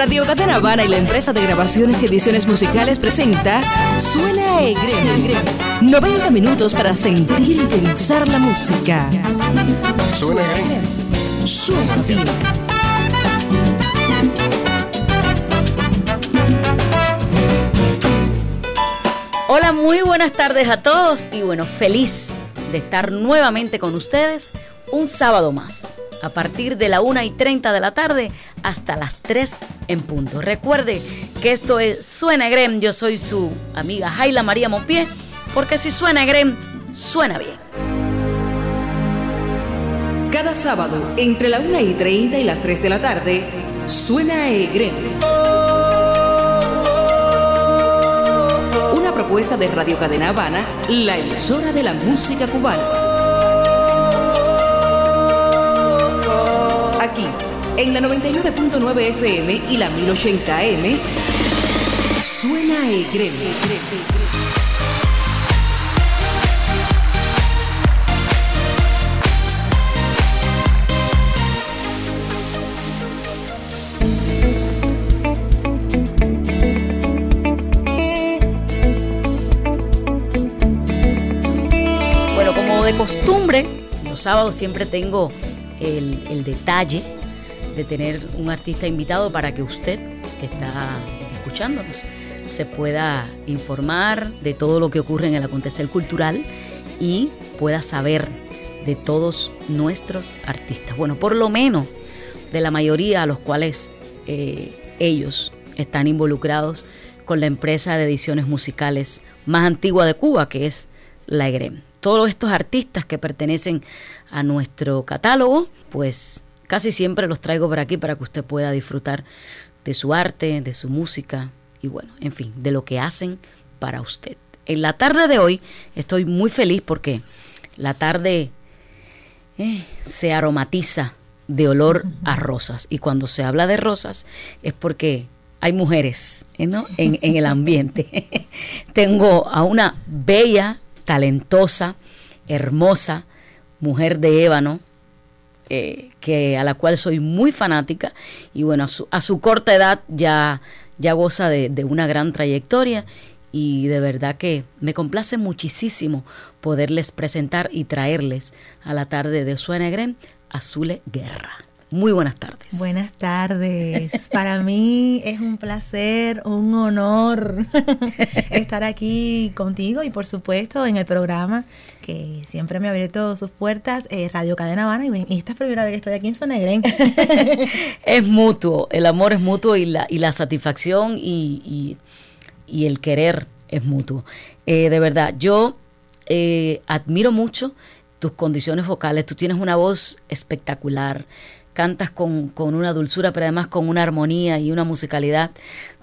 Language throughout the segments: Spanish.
Radio Cadena Habana y la empresa de grabaciones y ediciones musicales presenta Suena Egrem. 90 minutos para sentir y pensar la música. Suena Egrem. Suena bien. Hola, muy buenas tardes a todos y bueno, feliz de estar nuevamente con ustedes un sábado más, a partir de la 1 y 30 de la tarde hasta las 3 en punto. Recuerde que esto es Suena Grem, yo soy su amiga Jaila María Monpié, porque si suena Grem, suena bien. Cada sábado, entre la 1 y 30 y las 3 de la tarde, suena Egrem. Una propuesta de Radio Cadena Habana, la emisora de la música cubana. Aquí, en la 99.9 FM y la 1080 AM, suena Egrem. Bueno, como de costumbre, los sábados siempre tengo el, detalle de tener un artista invitado para que usted, que está escuchándonos, se pueda informar de todo lo que ocurre en el acontecer cultural y pueda saber de todos nuestros artistas. Bueno, por lo menos de la mayoría a los cuales eh, ellos están involucrados con la empresa de ediciones musicales más antigua de Cuba, que es la EGREM. Todos estos artistas que pertenecen a nuestro catálogo, pues casi siempre los traigo por aquí para que usted pueda disfrutar de su arte, de su música y bueno, en fin, de lo que hacen para usted. En la tarde de hoy estoy muy feliz porque la tarde eh, se aromatiza de olor a rosas. Y cuando se habla de rosas es porque hay mujeres ¿eh, ¿no? en, en el ambiente. Tengo a una bella, talentosa, hermosa mujer de ébano, eh, que a la cual soy muy fanática y bueno, a su, a su corta edad ya, ya goza de, de, una gran trayectoria y de verdad que me complace muchísimo poderles presentar y traerles a la tarde de Suena Grem a Zule Guerra. Muy buenas tardes. Buenas tardes. Para mí es un placer, un honor estar aquí contigo y por supuesto en el programa que siempre me ha abierto sus puertas, eh, Radio Cadena Habana, y, y esta es la primera vez que estoy aquí en Sonegren. es mutuo, el amor es mutuo y la, y la satisfacción y, y, y el querer es mutuo. Eh, de verdad, yo eh, admiro mucho tus condiciones vocales, tú tienes una voz espectacular, cantas con, con, una dulzura, pero además con una armonía y una musicalidad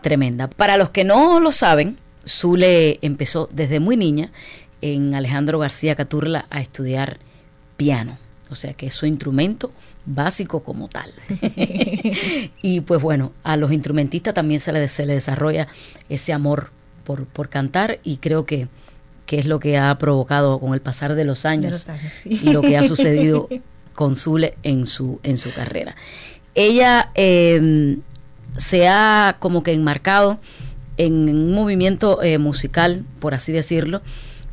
tremenda. Para los que no lo saben, Zule empezó desde muy niña en Alejandro García Caturla a estudiar piano, o sea que es su instrumento básico como tal. y pues bueno, a los instrumentistas también se les, se les desarrolla ese amor por, por cantar y creo que, que, es lo que ha provocado con el pasar de los años, de los años sí. y lo que ha sucedido con Zule en su, en su carrera. Ella eh, se ha como que enmarcado en un movimiento eh, musical, por así decirlo,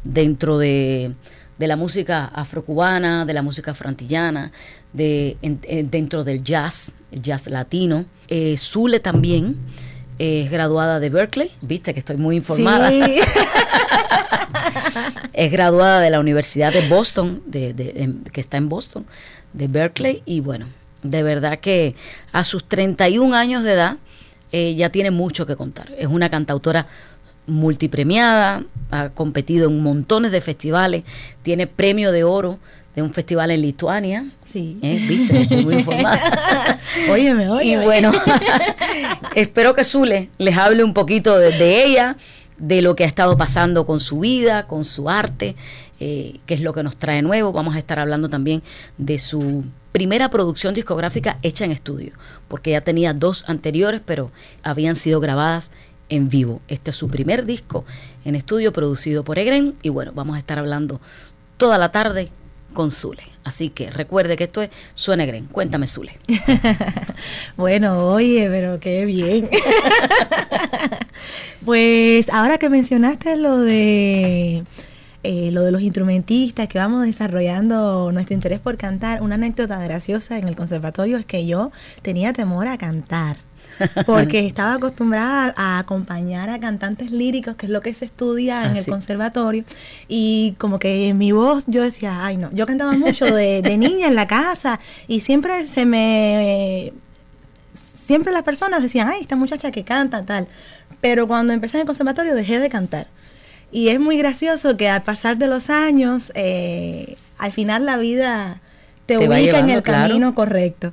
dentro de, de, la música afrocubana, de la música frantillana, de, en, en, dentro del jazz, el jazz latino. Eh, Zule también es graduada de Berkeley, viste que estoy muy informada. Sí. es graduada de la Universidad de Boston, de, de, de, que está en Boston, de Berkeley, y bueno, de verdad que a sus 31 años de edad eh, ya tiene mucho que contar. Es una cantautora multipremiada, ha competido en montones de festivales, tiene premio de oro de un festival en Lituania. Sí. ¿Eh? Viste, estoy muy informada. óyeme, óyeme. Y bueno, espero que Zule les hable un poquito de, de, ella, de lo que ha estado pasando con su vida, con su arte, eh, qué es lo que nos trae nuevo. Vamos a estar hablando también de su primera producción discográfica hecha en estudio, porque ya tenía dos anteriores, pero habían sido grabadas en vivo. Este es su primer disco en estudio producido por Egren y bueno, vamos a estar hablando toda la tarde con Zule. Así que recuerde que esto es Suena Gren. Cuéntame, Zule. bueno, oye, pero qué bien. pues ahora que mencionaste lo de eh, lo de los instrumentistas, que vamos desarrollando nuestro interés por cantar, una anécdota graciosa en el conservatorio es que yo tenía temor a cantar porque estaba acostumbrada a acompañar a cantantes líricos, que es lo que se estudia en el conservatorio, y como que en mi voz yo decía, ay no, yo cantaba mucho de, niña en la casa y siempre se me... Siempre las personas decían, ay, esta muchacha que canta, tal. Pero cuando empecé en el conservatorio dejé de cantar. Y es muy gracioso que al pasar de los años, eh, al final la vida te, ubica en el camino correcto.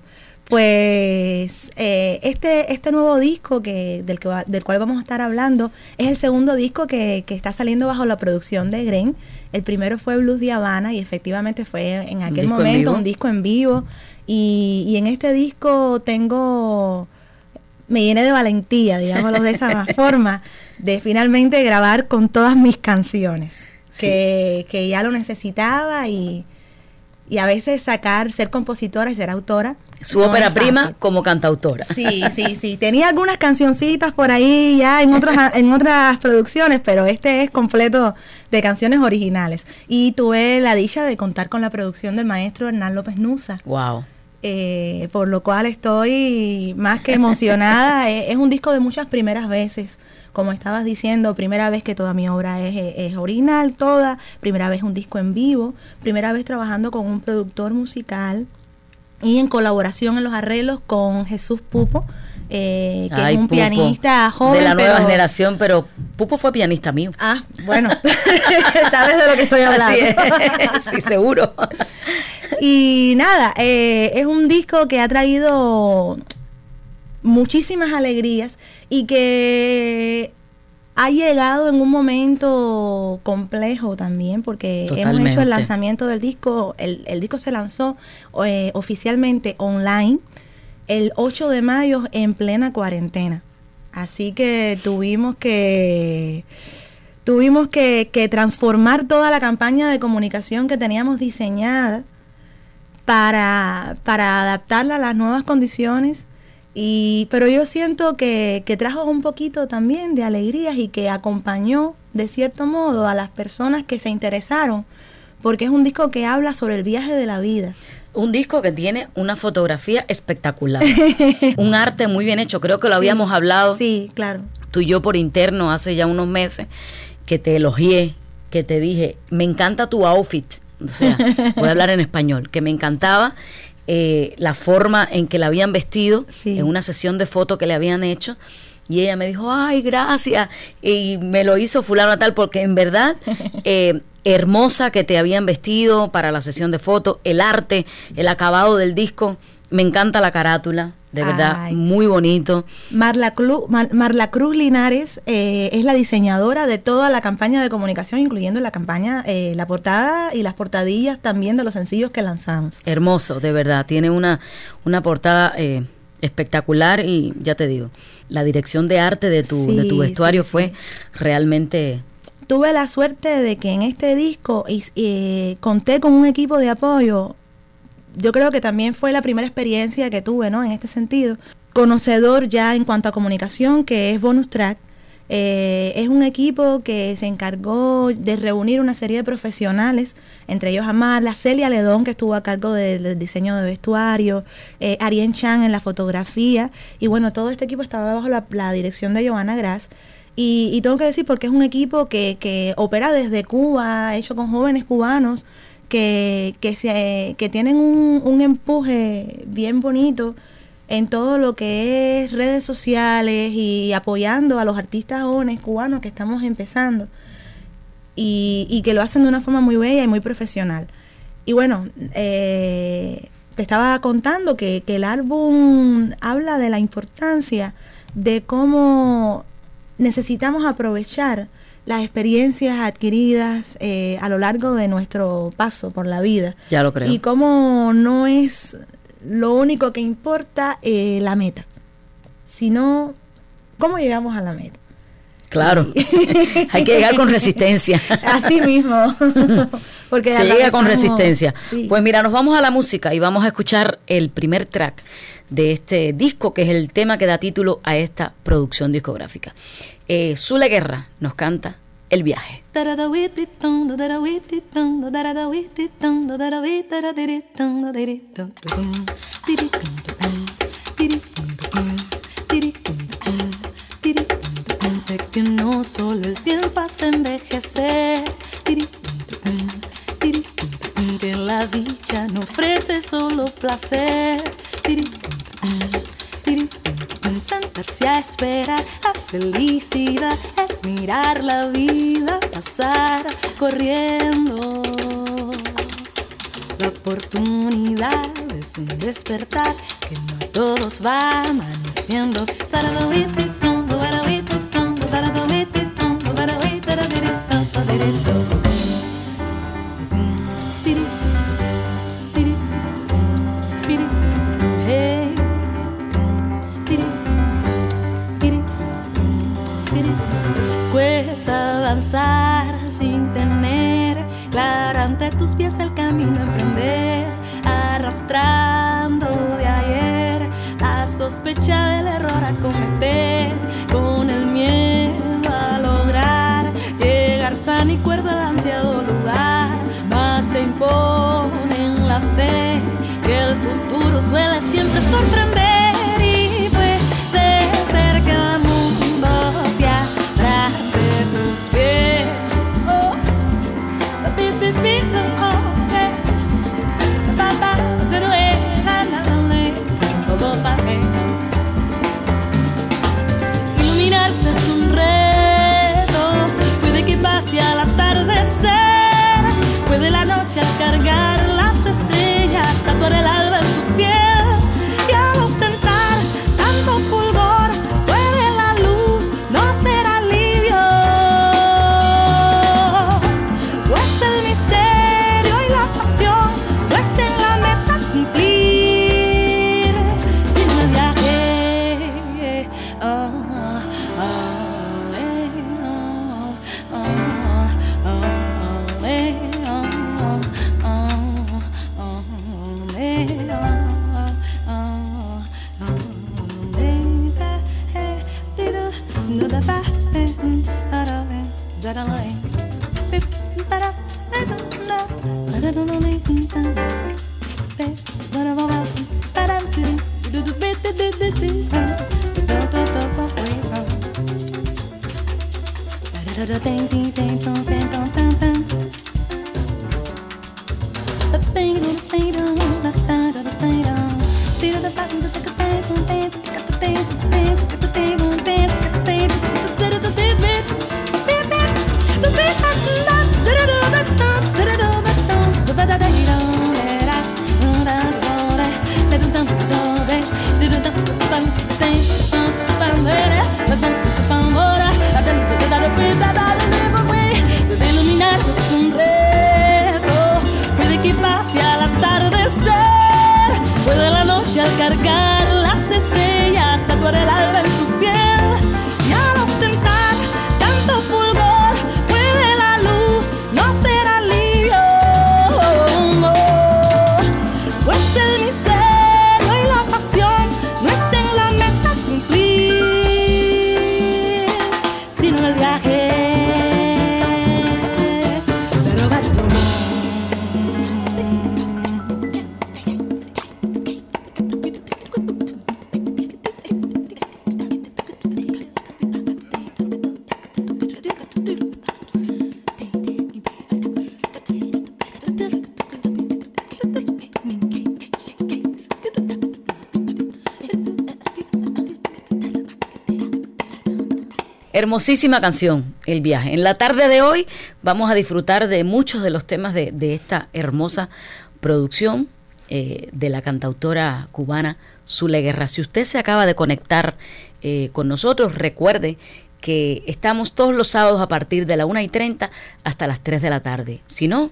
Pues eh, este, este nuevo disco que, del, que del cual vamos a estar hablando es el segundo disco que, que, está saliendo bajo la producción de Gren. El primero fue Blues de Habana y efectivamente fue en aquel momento un disco en vivo. Y, y, en este disco tengo, me llené de valentía, digámoslo de esa forma, de finalmente grabar con todas mis canciones, que, que ya lo necesitaba y, y a veces sacar, ser compositora y ser autora su ópera prima como cantautora. Sí, sí, sí. Tenía algunas cancioncitas por ahí ya en otras, en otras producciones, pero este es completo de canciones originales. Y tuve la dicha de contar con la producción del maestro Hernán López Nusa. Wow. Eh, por lo cual estoy más que emocionada. es, un disco de muchas primeras veces. Como estabas diciendo, primera vez que toda mi obra es, es original, toda. Primera vez un disco en vivo. Primera vez trabajando con un productor musical y en colaboración en los arreglos con Jesús Pupo, eh, que es un pianista joven. De la nueva generación, pero Pupo fue pianista mío. Ah, bueno, sabes de lo que estoy hablando. sí, seguro. y nada, eh, es un disco que ha traído muchísimas alegrías y que ha llegado en un momento complejo también porque hemos hecho el lanzamiento del disco, el, el disco se lanzó eh, oficialmente online el 8 de mayo en plena cuarentena. Así que tuvimos que tuvimos que, que transformar toda la campaña de comunicación que teníamos diseñada para, para adaptarla a las nuevas condiciones y, pero yo siento que, que trajo un poquito también de alegrías y que acompañó de cierto modo a las personas que se interesaron, porque es un disco que habla sobre el viaje de la vida. Un disco que tiene una fotografía espectacular, un arte muy bien hecho, creo que lo habíamos hablado. Sí, claro. Tú y yo por interno hace ya unos meses que te elogié, que te dije, me encanta tu outfit, o sea, voy a hablar en español, que me encantaba eh, la forma en que la habían vestido en una sesión de fotos que le habían hecho. Y ella me dijo, ay, gracias. Y me lo hizo fulano tal, porque en verdad, eh, hermosa que te habían vestido para la sesión de fotos, el arte, el acabado del disco. Me encanta la carátula, de verdad, muy bonito. Marla, Marla Cruz Linares eh, es la diseñadora de toda la campaña de comunicación, incluyendo la campaña, eh, la portada y las portadillas también de los sencillos que lanzamos. Hermoso, de verdad. Tiene una, una portada eh, espectacular y ya te digo, la dirección de arte de tu, de tu vestuario fue realmente tuve la suerte de que en este disco conté con un equipo de apoyo yo creo que también fue la primera experiencia que tuve, ¿no? En este sentido. Conocedor ya en cuanto a comunicación, que es Bonus Track. Eh, es un equipo que se encargó de reunir una serie de profesionales, entre ellos Amar, Celia Ledón, que estuvo a cargo del diseño de vestuario, eh, Arien Chan en la fotografía, y bueno, todo este equipo estaba bajo la, dirección de Joana Gras. Y, y, tengo que decir porque es un equipo que, que opera desde Cuba, hecho con jóvenes cubanos, que, que, se, tienen un, un empuje bien bonito en todo lo que es redes sociales y apoyando a los artistas jóvenes cubanos que estamos empezando y, y que lo hacen de una forma muy bella y muy profesional. Y bueno, eh, te estaba contando que, que el álbum habla de la importancia de cómo necesitamos aprovechar las experiencias adquiridas eh, a lo largo de nuestro paso por la vida. Ya lo creo. Y cómo no es lo único que importa eh, la meta, sino cómo llegamos a la meta. Claro, hay que llegar con resistencia. Así mismo. Porque Se llega con resistencia. Pues mira, nos vamos a la música y vamos a escuchar el primer track de este disco, que es el tema que da título a esta producción discográfica. Eh, Zule Guerra nos canta El viaje. Sé que no solo el tiempo hace envejecer, que la dicha no ofrece solo placer. Sentarse a esperar la felicidad es mirar la vida pasar corriendo. La oportunidad es un despertar que no a todos va amaneciendo. Hermosísima canción, El viaje. En la tarde de hoy vamos a disfrutar de muchos de los temas de, esta hermosa producción eh, de la cantautora cubana Zule Guerra. Si usted se acaba de conectar eh, con nosotros, recuerde que estamos todos los sábados a partir de la 1 y 30 hasta las 3 de la tarde. Si no,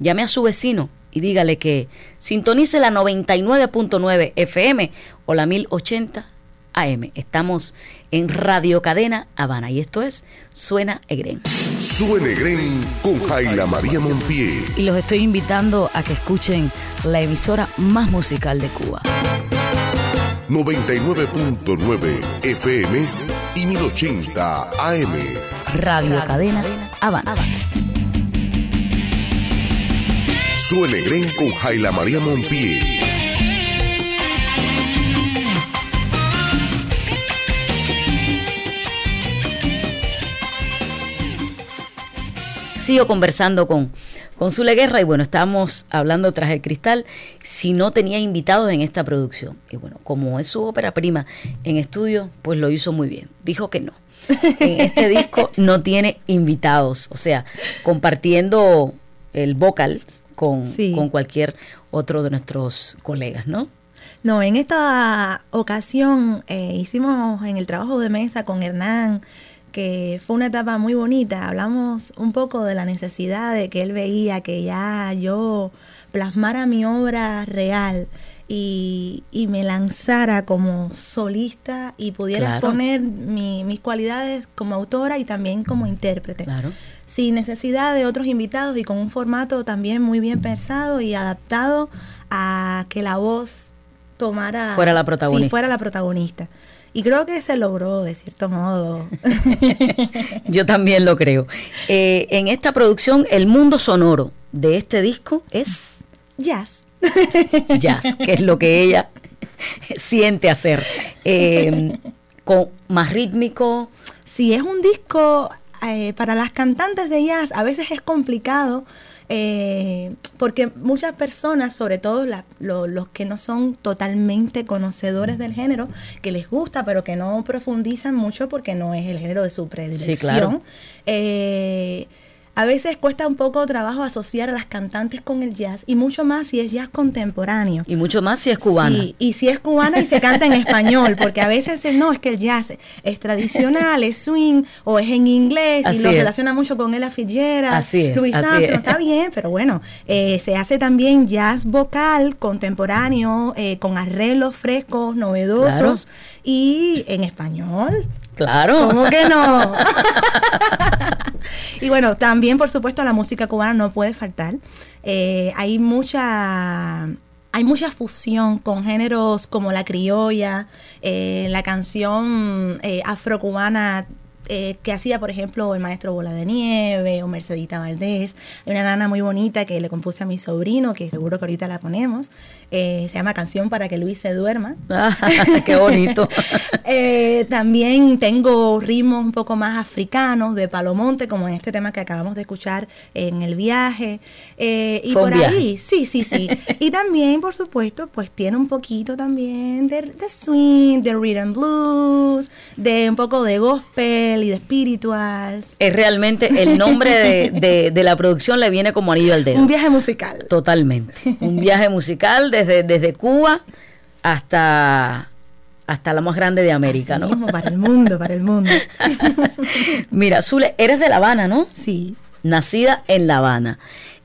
llame a su vecino y dígale que sintonice la 99.9 FM o la 1080 AM. Estamos en Radio Cadena Habana y esto es Suena Egren. Suena Egren con Jaila María Monpié. Y los estoy invitando a que escuchen la emisora más musical de Cuba. 99.9 FM y 1080 AM. Radio Cadena Habana. Suena Egren con Jaila María Monpié. Sigo conversando con, con Zule Guerra y bueno, estamos hablando tras el cristal si no tenía invitados en esta producción. Y bueno, como es su ópera prima en estudio, pues lo hizo muy bien. Dijo que no. En este disco no tiene invitados, o sea, compartiendo el vocal con, con cualquier otro de nuestros colegas, ¿no? No, en esta ocasión eh, hicimos en el trabajo de mesa con Hernán que fue una etapa muy bonita. Hablamos un poco de la necesidad de que él veía que ya yo plasmara mi obra real y, me lanzara como solista y pudiera exponer mis cualidades como autora y también como intérprete. Sin necesidad de otros invitados y con un formato también muy bien pensado y adaptado a que la voz tomara... Fuera la protagonista. Sí, fuera la protagonista. Y creo que se logró de cierto modo. Yo también lo creo. Eh, en esta producción, el mundo sonoro de este disco es jazz. Jazz, que es lo que ella siente hacer. Eh, con, más rítmico. Sí, es un disco eh, para las cantantes de jazz, a veces es complicado eh, porque muchas personas, sobre todo los que no son totalmente conocedores del género, que les gusta, pero que no profundizan mucho porque no es el género de su predilección, eh, a veces cuesta un poco trabajo asociar a las cantantes con el jazz y mucho más si es jazz contemporáneo. Y mucho más si es cubana. Sí, y si es cubana y se canta en español, porque a veces no, es que el jazz es tradicional, es swing o es en inglés y lo relaciona mucho con Ella Fitzgerald, así es, Luis está bien, pero bueno, eh, se hace también jazz vocal contemporáneo eh, con arreglos frescos, novedosos y en español. Claro. ¿Cómo que no? y bueno, también por supuesto la música cubana no puede faltar. Eh, hay mucha hay mucha fusión con géneros como la criolla, eh, la canción eh, afrocubana eh, que hacía, por ejemplo, el maestro Bola de Nieve o Mercedita Valdés. Hay una nana muy bonita que le compuse a mi sobrino, que seguro que ahorita la ponemos. Eh, se llama Canción para que Luis se duerma. Ah, ¡Qué bonito! Eh, también tengo ritmos un poco más africanos de Palomonte, como en este tema que acabamos de escuchar en el viaje. y por ahí, sí, sí, sí. y también, por supuesto, pues tiene un poquito también de, de swing, de rhythm blues, de un poco de gospel y de espirituals. Es realmente el nombre de, la producción le viene como anillo al dedo. Un viaje musical. Totalmente. Un viaje musical desde, desde Cuba hasta hasta la más grande de América, ¿no? para el mundo, para el mundo. Mira, Zule, eres de La Habana, ¿no? Sí. Nacida en La Habana.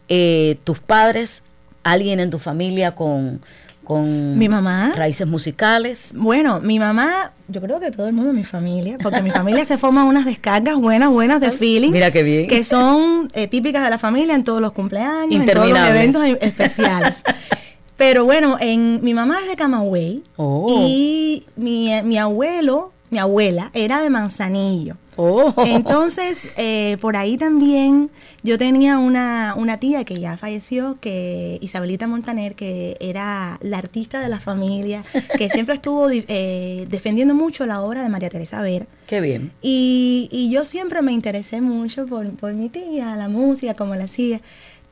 Eh, tus padres, alguien en tu familia con, con mi mamá raíces musicales. Bueno, mi mamá, yo creo que todo el mundo mi familia, porque mi familia se forma unas descargas buenas, buenas de feeling. Mira qué bien. Que son eh, típicas de la familia en todos los cumpleaños, en todos los eventos especiales. Pero bueno, en mi mamá es de Camagüey oh. y mi, mi abuelo, mi abuela era de Manzanillo. Oh. Entonces, eh, por ahí también yo tenía una, una, tía que ya falleció, que Isabelita Montaner, que era la artista de la familia, que siempre estuvo eh, defendiendo mucho la obra de María Teresa Vera. Qué bien. Y, y yo siempre me interesé mucho por, por mi tía, la música, como la hacía.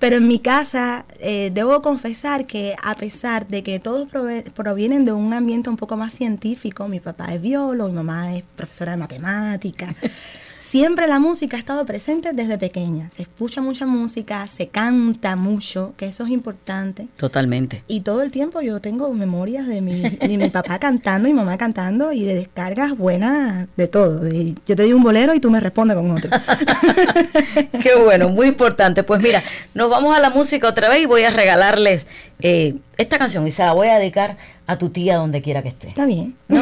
Pero en mi casa, eh, debo confesar que a pesar de que todos provienen de un ambiente un poco más científico, mi papá es biólogo, mi mamá es profesora de matemática, siempre la música ha estado presente desde pequeña. Se escucha mucha música, se canta mucho, que eso es importante. Totalmente. Y todo el tiempo yo tengo memorias de mi, de mi papá cantando y mamá cantando y de descargas buenas de todo. De- yo te digo un bolero y tú me respondes con otro. Qué bueno, muy importante. Pues mira, nos vamos a la música otra vez y voy a regalarles eh, esta canción y se la voy a dedicar a tu tía donde quiera que esté. Está bien. ¿no?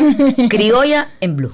Criolla en blue.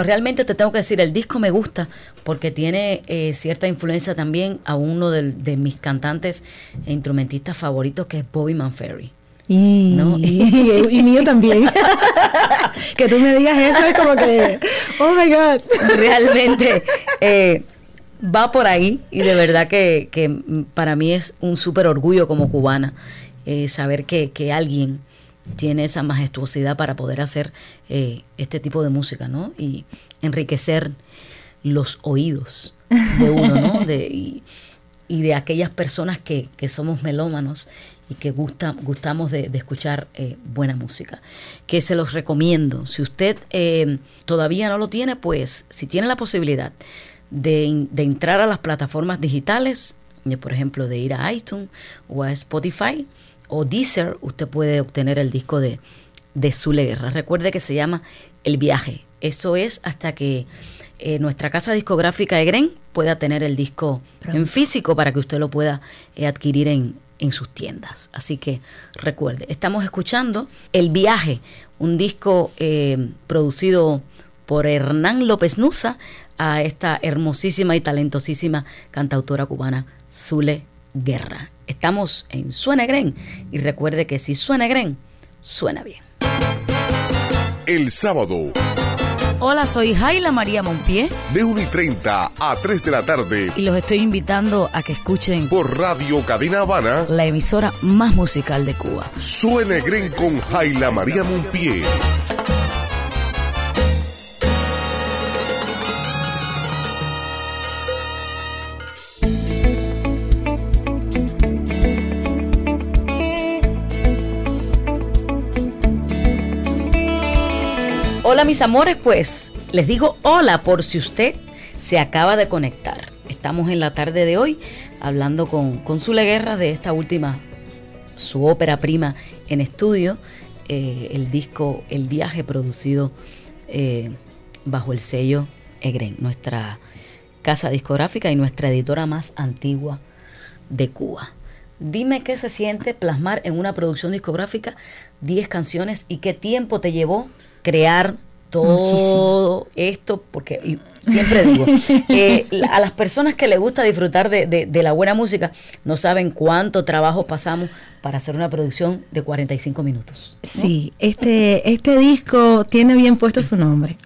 Bueno, realmente te tengo que decir, el disco me gusta porque tiene eh, cierta influencia también a uno de, mis cantantes e instrumentistas favoritos que es Bobby Manferry. Y, No. y, y mío también. que tú me digas eso es como que, oh my God. Realmente eh, va por ahí y de verdad que, que, para mí es un súper orgullo como cubana eh, saber que, que alguien tiene esa majestuosidad para poder hacer eh, este tipo de música, ¿no? Y enriquecer los oídos de uno, ¿no? De, y, y de aquellas personas que, que somos melómanos y que gusta, gustamos de, de escuchar eh, buena música. Que se los recomiendo. Si usted eh, todavía no lo tiene, pues si tiene la posibilidad de, de entrar a las plataformas digitales, de, por ejemplo, de ir a iTunes o a Spotify o Deezer, usted puede obtener el disco de, de Zule Guerra. Recuerde que se llama El Viaje. Eso es hasta que eh, nuestra casa discográfica Egren pueda tener el disco en físico para que usted lo pueda eh, adquirir en, en sus tiendas. Así que recuerde, estamos escuchando El Viaje, un disco eh, producido por Hernán López Nusa a esta hermosísima y talentosísima cantautora cubana Zule Guerra. Estamos en Suena Gren y recuerde que si suena Gren, suena bien. El sábado. Hola, soy Jaila María Monpié. De 1 y 30 a 3 de la tarde. Y los estoy invitando a que escuchen por Radio Cadena Habana, la emisora más musical de Cuba. Suene Gren con Jaila María Monpié. Mis amores, pues les digo hola por si usted se acaba de conectar. Estamos en la tarde de hoy hablando con, con Zule Guerra de esta última, su ópera prima en estudio, eh, el disco El viaje producido eh, bajo el sello Egren, nuestra casa discográfica y nuestra editora más antigua de Cuba. Dime qué se siente plasmar en una producción discográfica 10 canciones y qué tiempo te llevó crear todo esto, porque siempre digo, eh, a las personas que les gusta disfrutar de, la buena música, no saben cuánto trabajo pasamos para hacer una producción de 45 minutos. Sí, este, este disco tiene bien puesto su nombre.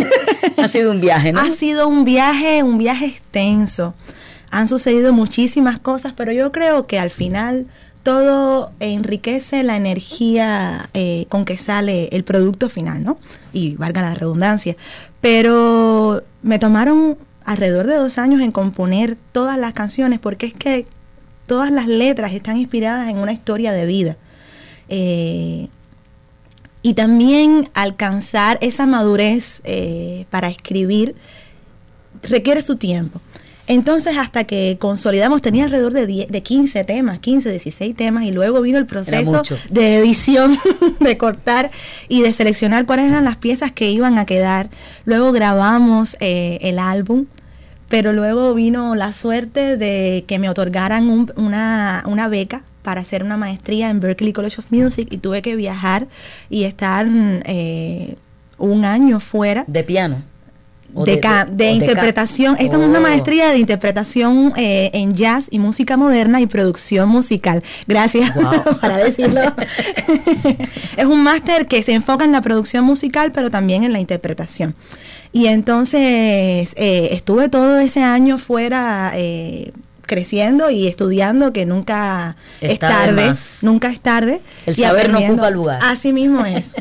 ha sido un viaje, ¿no? Ha sido un viaje, un viaje extenso. Han sucedido muchísimas cosas, pero yo creo que al final todo enriquece la energía eh, con que sale el producto final, ¿no? Y valga la redundancia. Pero me tomaron alrededor de dos años en componer todas las canciones porque es que todas las letras están inspiradas en una historia de vida. Eh, y también alcanzar esa madurez eh, para escribir requiere su tiempo. Entonces, hasta que consolidamos, tenía alrededor de, de 15 temas, 15, 16 temas, y luego vino el proceso de edición, de cortar y de seleccionar cuáles eran las piezas que iban a quedar. Luego grabamos eh, el álbum, pero luego vino la suerte de que me otorgaran una, una beca para hacer una maestría en Berklee College of Music y tuve que viajar y estar eh, un año fuera. ¿De piano? De, interpretación. Esta es una oh. maestría de interpretación eh, en jazz y música moderna y producción musical. Gracias para decirlo. es un máster que se enfoca en la producción musical, pero también en la interpretación. Y entonces eh, estuve todo ese año fuera. Eh, creciendo y estudiando que nunca es tarde, nunca es tarde. El saber no ocupa lugar. Así mismo es.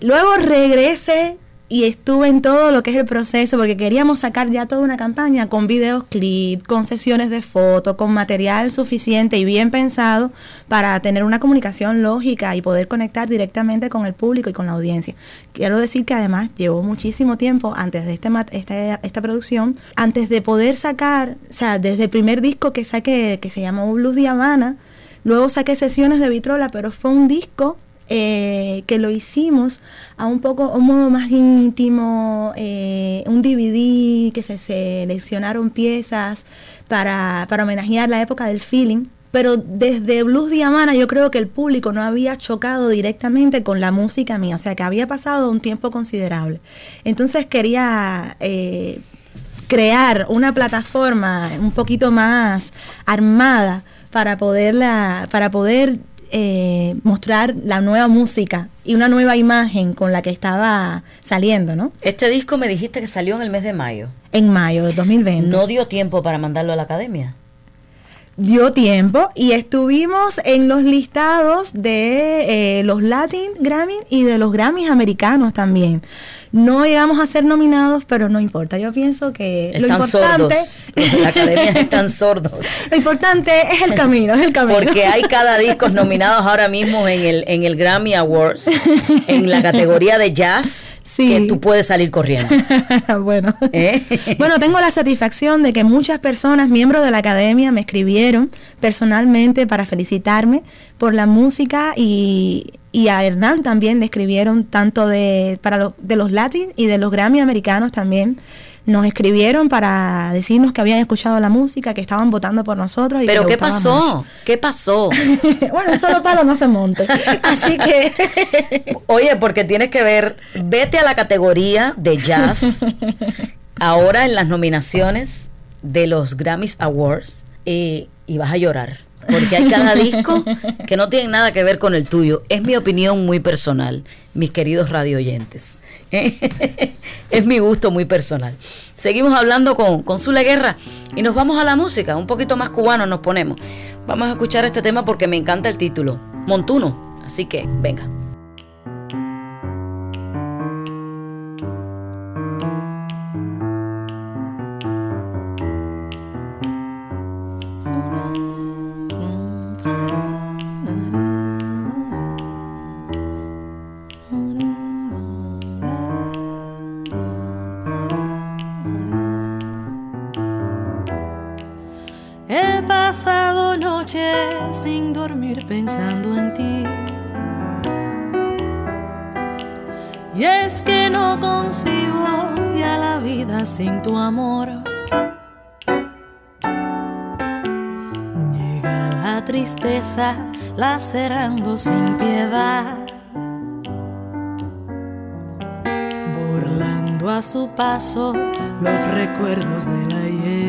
Luego regresé y estuve en todo lo que es el proceso porque queríamos sacar ya toda una campaña con videos clip, con sesiones de fotos, con material suficiente y bien pensado para tener una comunicación lógica y poder conectar directamente con el público y con la audiencia. Quiero decir que además llevó muchísimo tiempo antes de este, este esta producción, antes de poder sacar, o sea, desde el primer disco que saqué, que se llamó Blues Diamana, luego saqué sesiones de Vitrola, pero fue un disco eh, que lo hicimos a un poco, un modo más íntimo, eh, un DVD que se seleccionaron piezas para, para homenajear la época del feeling. Pero desde Blues Diamana yo creo que el público no había chocado directamente con la música mía, o sea que había pasado un tiempo considerable. Entonces quería eh, crear una plataforma un poquito más armada para poderla, para poder eh, mostrar la nueva música y una nueva imagen con la que estaba saliendo, ¿no? Este disco me dijiste que salió en el mes de mayo. En mayo de 2020. ¿No dio tiempo para mandarlo a la academia? Dio tiempo y estuvimos en los listados de eh, los Latin Grammy y de los Grammys americanos también. No llegamos a ser nominados, pero no importa. Yo pienso que lo importante. Sordos. La academia están sordos. Lo importante es el camino, es el camino. Porque hay cada disco nominados ahora mismo en el, en el Grammy Awards, en la categoría de jazz que tú puedes salir corriendo. bueno. ¿Eh? bueno, tengo la satisfacción de que muchas personas, miembros de la academia, me escribieron personalmente para felicitarme por la música y, y a Hernán también le escribieron tanto de, para de los Latin y de los Grammy americanos también nos escribieron para decirnos que habían escuchado la música, que estaban votando por nosotros. Y ¿Pero que qué pasó? ¿Qué pasó? bueno, solo palo no se monte. Así que Oye, porque tienes que ver, vete a la categoría de jazz ahora en las nominaciones de los Grammys Awards eh, y vas a llorar. Porque hay cada disco que no tiene nada que ver con el tuyo. Es mi opinión muy personal, mis queridos radio oyentes. es mi gusto muy personal. Seguimos hablando con, con Zule Guerra y nos vamos a la música. Un poquito más cubano nos ponemos. Vamos a escuchar este tema porque me encanta el título. Montuno. Así que, venga. Sin tu amor. Llega la tristeza lacerando sin piedad. Burlando a su paso los recuerdos del ayer.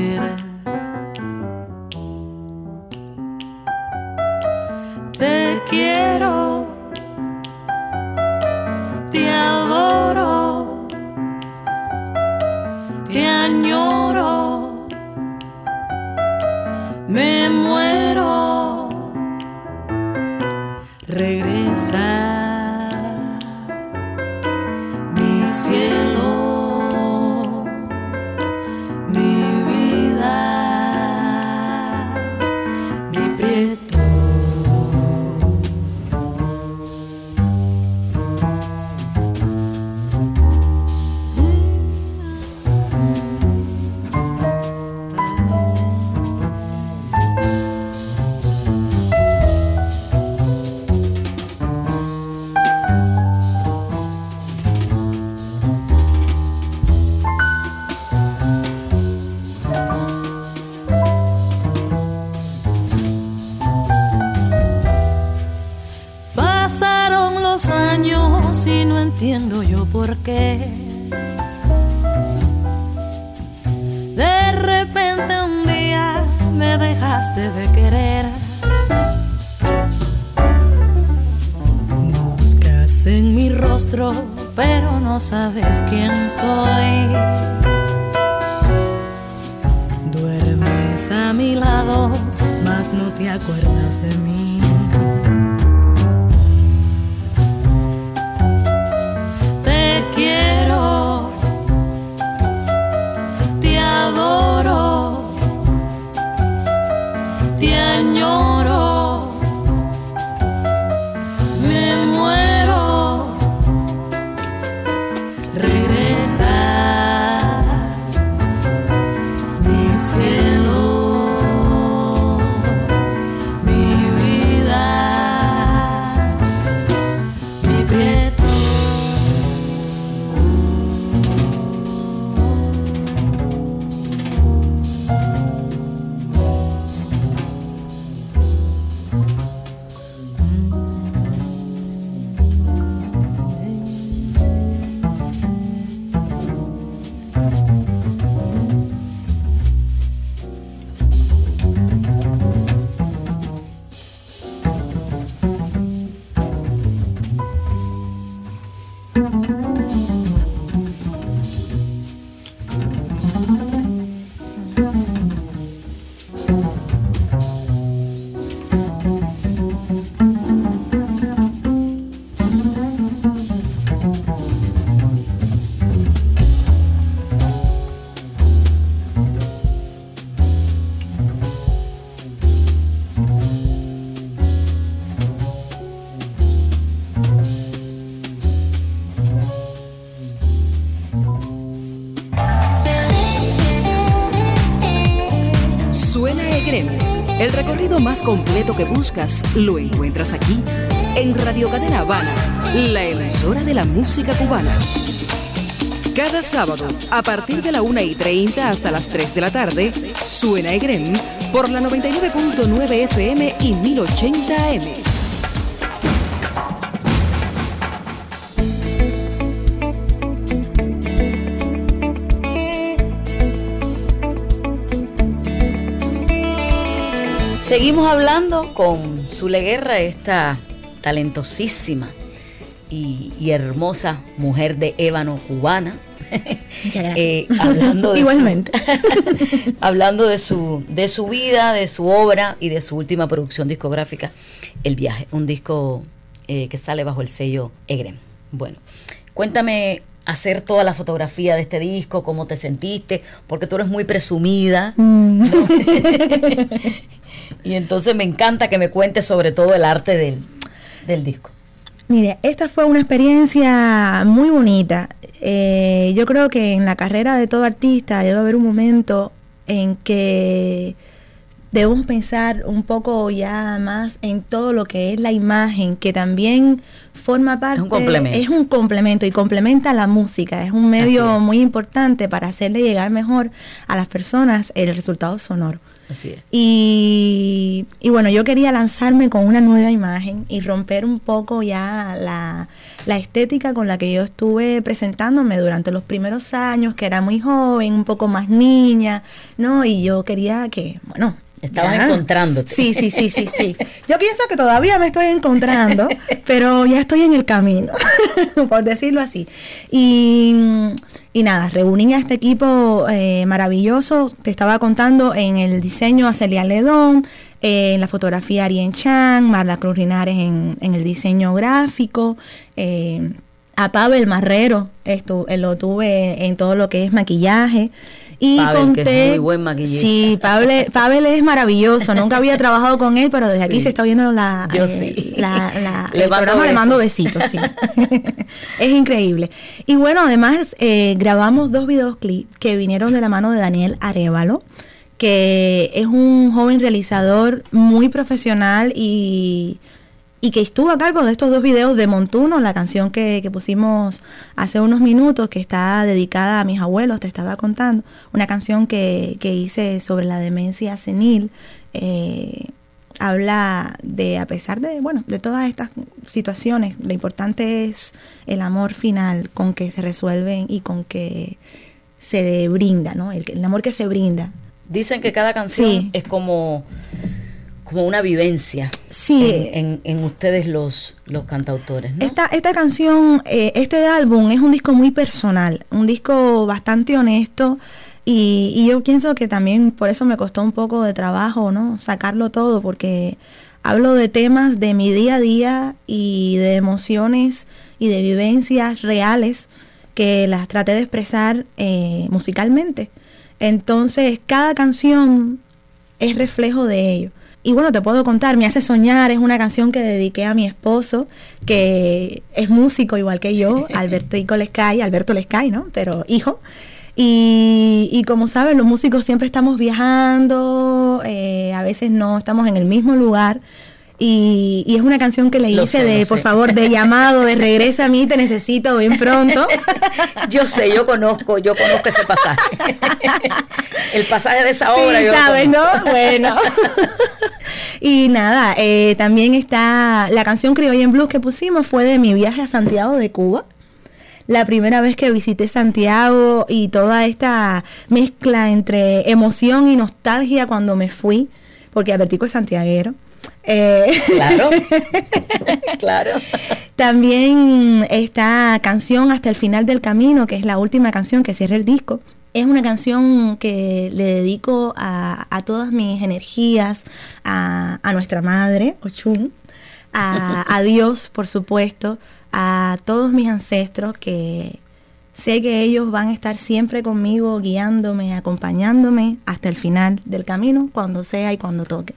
Más completo que buscas lo encuentras aquí, en Radio Cadena Habana, la emisora de la música cubana. Cada sábado, a partir de la 1 y 30 hasta las 3 de la tarde, suena Egren por la 99.9 FM y 1080 AM. Seguimos hablando con Zule Guerra, esta talentosísima y, hermosa mujer de ébano cubana. Eh, hablando de Igualmente. Su, hablando de su, de su vida, de su obra y de su última producción discográfica, El Viaje, un disco eh, que sale bajo el sello Egren. Bueno, cuéntame hacer toda la fotografía de este disco, cómo te sentiste, porque tú eres muy presumida. Mm. y entonces me encanta que me cuentes sobre todo el arte del, del disco. Mire, esta fue una experiencia muy bonita. Eh, yo creo que en la carrera de todo artista debe haber un momento en que debemos pensar un poco ya más en todo lo que es la imagen, que también forma parte. Es un complemento. Es un complemento y complementa la música. Es un medio muy importante para hacerle llegar mejor a las personas el resultado sonoro. Y, bueno, yo quería lanzarme con una nueva imagen y romper un poco ya la, la, estética con la que yo estuve presentándome durante los primeros años, que era muy joven, un poco más niña, ¿no? Y yo quería que, bueno, Estabas encontrándote. Sí, sí, sí, sí, sí. Yo pienso que todavía me estoy encontrando, pero ya estoy en el camino, por decirlo así. Y y nada, reuní a este equipo eh, maravilloso. Te estaba contando en el diseño a Celia Ledón, en la fotografía Arien Chang, Marla Cruz Linares en, el diseño gráfico. Eh, a Pavel Marrero, esto, eh, lo tuve en todo lo que es maquillaje. Y Pavel, que es muy buen maquillista. Sí, Pavel, es maravilloso. Nunca había trabajado con él, pero desde aquí se está viendo la, Yo sí. le, mando le mando besitos, sí. es increíble. Y bueno, además eh, grabamos dos videoclips que vinieron de la mano de Daniel Arevalo, que es un joven realizador muy profesional y y que estuvo a cargo de estos dos videos de Montuno, la canción que, pusimos hace unos minutos, que está dedicada a mis abuelos, te estaba contando, una canción que, hice sobre la demencia senil. Eh, habla de, a pesar de, bueno, de todas estas situaciones, lo importante es el amor final con que se resuelven y con que se brinda, ¿no? El, amor que se brinda. Dicen que cada canción es como como una vivencia sí. en, ustedes los, los cantautores. ¿no? Esta, esta canción, eh, este álbum es un disco muy personal, un disco bastante honesto y, y, yo pienso que también por eso me costó un poco de trabajo, ¿no? Sacarlo todo porque hablo de temas de mi día a día y de emociones y de vivencias reales que las traté de expresar eh, musicalmente. Entonces cada canción es reflejo de ello. Y bueno, te puedo contar, Me hace soñar es una canción que dediqué a mi esposo, que es músico igual que yo, Alberto Lescay, Alberto Lescay, ¿no? Pero hijo. Y, y, como saben, los músicos siempre estamos viajando, eh, a veces no estamos en el mismo lugar, y, es una canción que le hice de, por favor, de llamado, de regresa a mí, te necesito bien pronto. yo sé, yo conozco, yo conozco ese pasaje. El pasaje de esa obra. Sí, sabes, ¿no? Bueno. y nada, eh, también está la canción Criolla en Blues que pusimos fue de mi viaje a Santiago de Cuba la primera vez que visité Santiago y toda esta mezcla entre emoción y nostalgia cuando me fui, porque Albertico es santiaguero. Eh, claro, claro. También esta canción Hasta el final del camino, que es la última canción que cierra el disco. Es una canción que le dedico a, todas mis energías, a, nuestra madre, Ochun, a, a Dios, por supuesto, a todos mis ancestros que sé que ellos van a estar siempre conmigo, guiándome, acompañándome hasta el final del camino, cuando sea y cuando toque.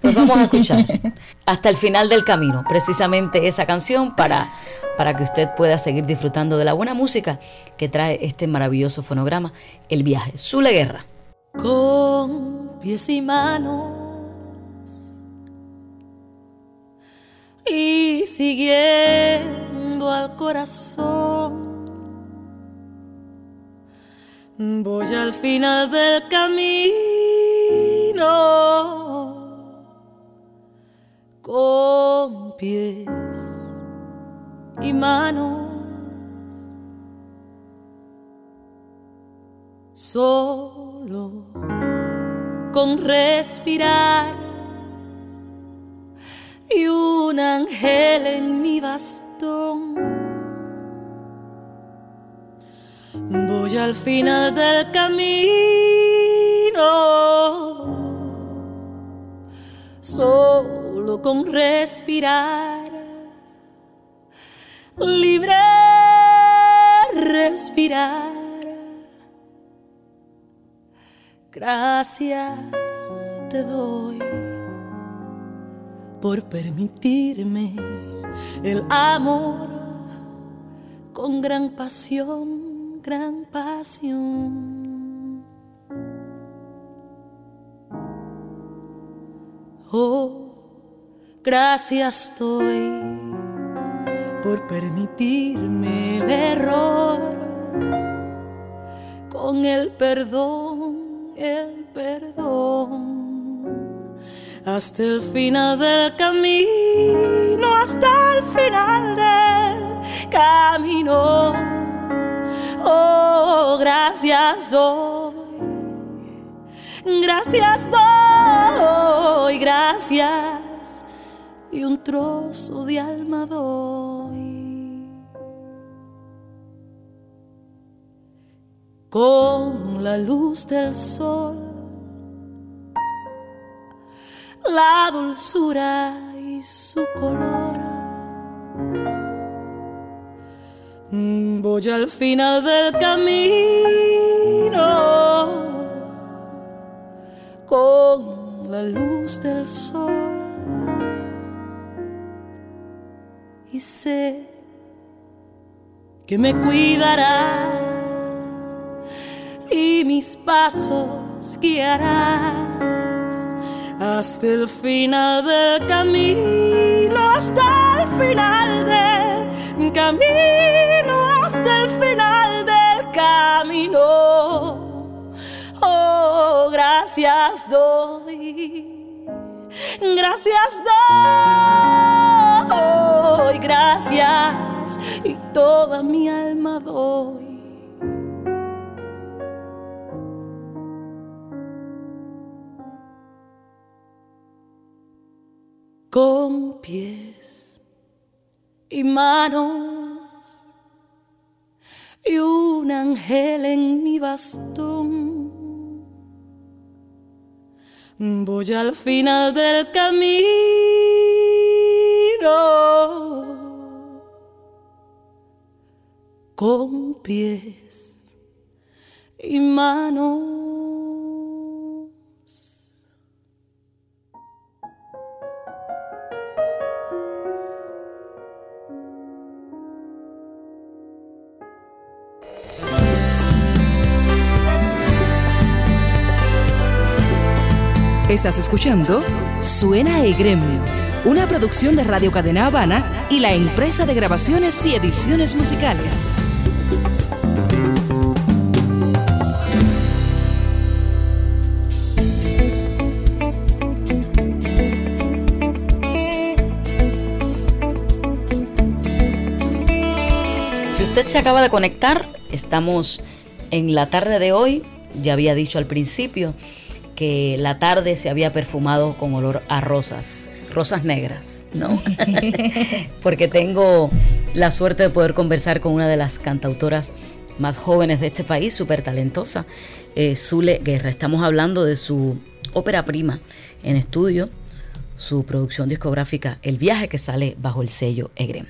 Pues vamos a escuchar hasta el final del camino, precisamente esa canción para, para que usted pueda seguir disfrutando de la buena música que trae este maravilloso fonograma, El viaje, Zule Guerra. Con pies y manos y siguiendo al corazón Voy al final del camino con pies y manos. Solo con respirar y un ángel en mi bastón. Voy al final del camino, solo con respirar, libre respirar. Gracias te doy por permitirme el amor con gran pasión, gran pasión. Oh, gracias estoy por permitirme el error con el perdón, el perdón hasta el final del camino, hasta el final del camino. Oh, gracias doy, gracias doy, gracias y un trozo de alma doy. Con la luz del sol la dulzura y su color. Voy al final del camino con la luz del sol y sé que me cuidarás y mis pasos guiarás hasta el final del camino, hasta el final del camino, hasta el final del camino. Gracias doy, gracias doy, gracias y toda mi alma doy con pies y manos y un ángel en mi bastón. Voy al final del camino con pies y manos. Estás escuchando Suena e Gremio, una producción de Radio Cadena Habana y la empresa de grabaciones y ediciones musicales. Si usted se acaba de conectar, estamos en la tarde de hoy, ya había dicho al principio, que la tarde se había perfumado con olor a rosas, rosas negras, ¿no? Porque tengo la suerte de poder conversar con una de las cantautoras más jóvenes de este país, súper talentosa, eh, Zule Guerra. Estamos hablando de su ópera prima en estudio, su producción discográfica El viaje que sale bajo el sello Egrem.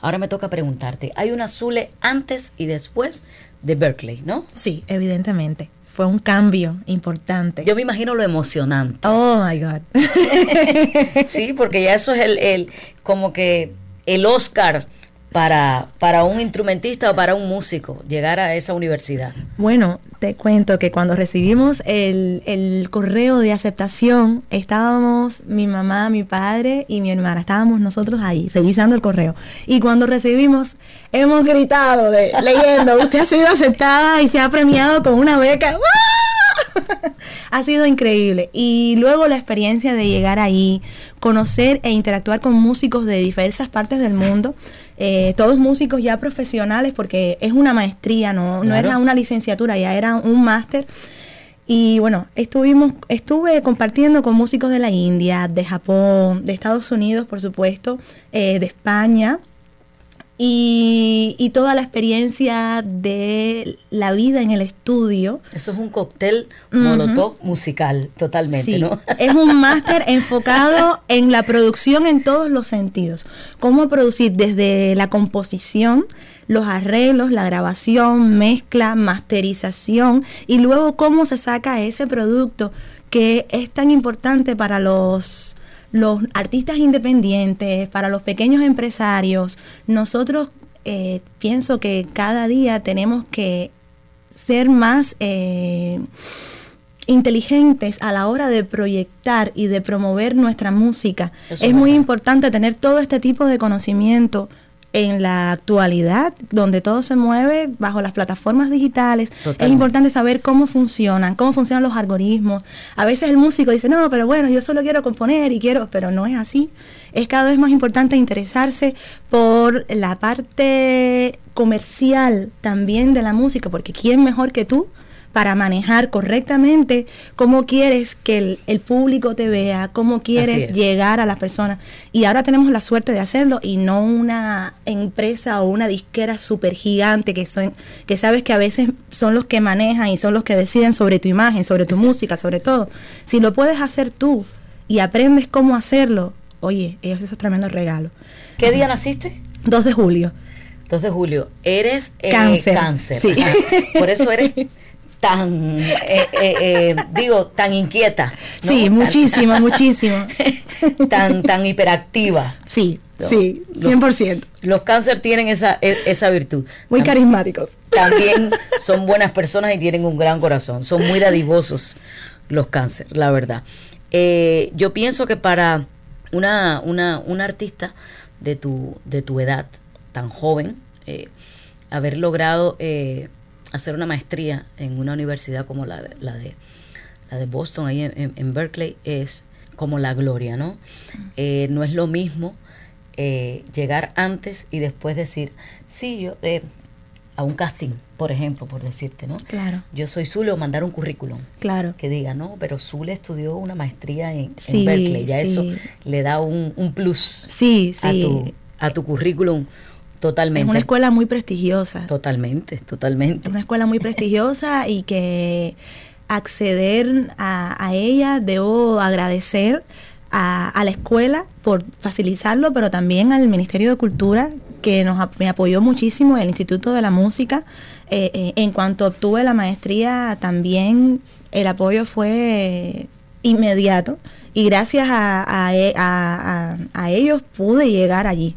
Ahora me toca preguntarte, ¿hay una Zule antes y después de Berkeley, no? Sí, evidentemente fue un cambio importante. Yo me imagino lo emocionante. Oh my God. sí, porque ya eso es el, el, como que el Oscar para, para un instrumentista o para un músico llegar a esa universidad? Bueno, te cuento que cuando recibimos el, el, correo de aceptación, estábamos mi mamá, mi padre y mi hermana, estábamos nosotros ahí revisando el correo. Y cuando recibimos, hemos gritado de, leyendo, usted ha sido aceptada y se ha premiado con una beca. ha sido increíble. Y luego la experiencia de llegar ahí, conocer e interactuar con músicos de diversas partes del mundo. Eh, todos músicos ya profesionales, porque es una maestría, no, no era una licenciatura, ya era un máster. Y bueno, estuvimos, estuve compartiendo con músicos de la India, de Japón, de Estados Unidos, por supuesto, eh, de España, y, toda la experiencia de la vida en el estudio. Eso es un cóctel molotov musical, totalmente, sí, ¿no? Es un máster enfocado en la producción en todos los sentidos. Cómo producir desde la composición, los arreglos, la grabación, mezcla, masterización y luego cómo se saca ese producto que es tan importante para los los artistas independientes, para los pequeños empresarios, nosotros eh, pienso que cada día tenemos que ser más eh, inteligentes a la hora de proyectar y de promover nuestra música. es muy importante tener todo este tipo de conocimiento en la actualidad, donde todo se mueve bajo las plataformas digitales, es importante saber cómo funcionan, cómo funcionan los algoritmos. A veces el músico dice, no, pero bueno, yo solo quiero componer y quiero, pero no es así. Es cada vez más importante interesarse por la parte comercial también de la música, porque ¿quién mejor que tú? Para manejar correctamente cómo quieres que el, público te vea, cómo quieres llegar a las personas. Y ahora tenemos la suerte de hacerlo y no una empresa o una disquera súper gigante que, son, que sabes que a veces son los que manejan y son los que deciden sobre tu imagen, sobre tu música, sobre todo. Si lo puedes hacer tú y aprendes cómo hacerlo, oye, eso es un tremendo regalo. ¿Qué día naciste? 2 de julio. 2 de julio. Eres eh, cáncer. cáncer. Sí. Por eso eres tan, eh, eh, eh, digo, tan inquieta. Sí, muchísimo, muchísimo. Tan, tan hiperactiva. Sí, sí, 100%. Los, cáncer tienen esa, e, esa virtud. Muy carismáticos. También son buenas personas y tienen un gran corazón. Son muy dadivosos los cáncer, la verdad. yo pienso que para una, una, una artista de tu, de tu edad, tan joven, haber logrado hacer una maestría en una universidad como la de, la de, la de Boston, ahí en, Berkeley, es como la gloria, ¿no? Eh, no es lo mismo eh, llegar antes y después decir, sí, yo, eh, a un casting, por ejemplo, por decirte, ¿no? Claro. Yo soy Zule o mandar un currículum. Claro. Que diga, no, pero Zule estudió una maestría en, Berkeley, ya eso le da un, un plus sí, sí. A, tu, a tu currículum Totalmente. Es una escuela muy prestigiosa. Totalmente, totalmente. Es una escuela muy prestigiosa y que acceder a, ella debo agradecer a, la escuela por facilitarlo, pero también al Ministerio de Cultura que nos me apoyó muchísimo, el Instituto de la Música. Eh, eh, en cuanto obtuve la maestría, también el apoyo fue inmediato y gracias a, a ellos pude llegar allí.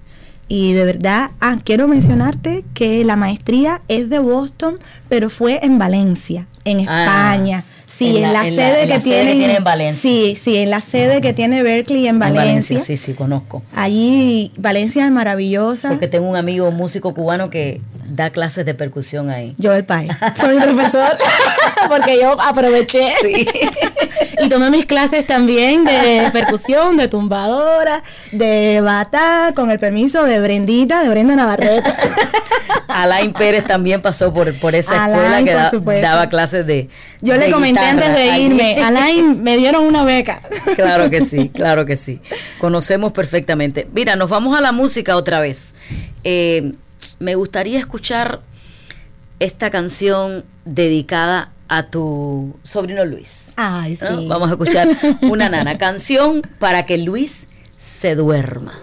Y de verdad, ah, quiero mencionarte que la maestría es de Boston, pero fue en Valencia, en ah, España. Sí, en, la, sede, que, tienen, en Valencia. Sí, sí, en la sede que tiene Berkeley en Valencia. en Valencia. Sí, sí, conozco. Allí, Valencia es maravillosa. Porque tengo un amigo músico cubano que da clases de percusión ahí. Yo el pai. Fue mi profesor. porque yo aproveché. Sí. y tomé mis clases también de percusión, de tumbadora, de bata, con el permiso de Brendita, de Brenda Navarrete. Alain Pérez también pasó por, por esa escuela que daba clases de. Yo le comenté antes de irme, Alain, me dieron una beca. Claro que sí, claro que sí. Conocemos perfectamente. Mira, nos vamos a la música otra vez. Eh, me gustaría escuchar esta canción dedicada a tu sobrino Luis. Ay, sí. Vamos a escuchar una nana. Canción para que Luis se duerma.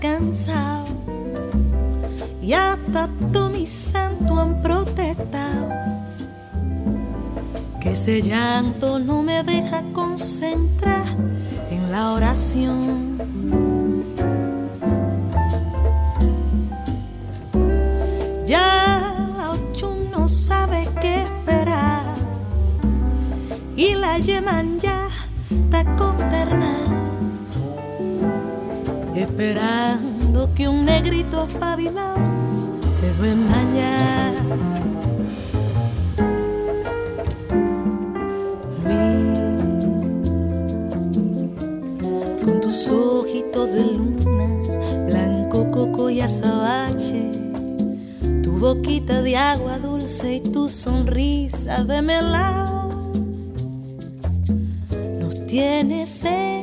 Pensado y hasta todo mi santo han protestado que ese llanto no me deja concentrar en la oración. Ya la ocho no sabe qué esperar y la yeman ya está consternada esperando que un negrito espabilado se duerma ya. con tus ojitos de luna, blanco coco y azabache, tu boquita de agua dulce y tu sonrisa de melao, nos tienes embelesados.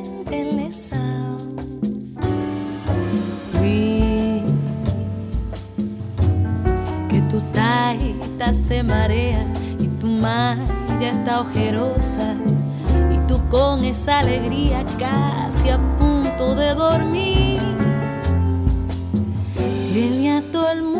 Se marea y tu mar ya está ojerosa y tú con esa alegría casi a punto de dormir. Tiene a todo el mundo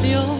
canción.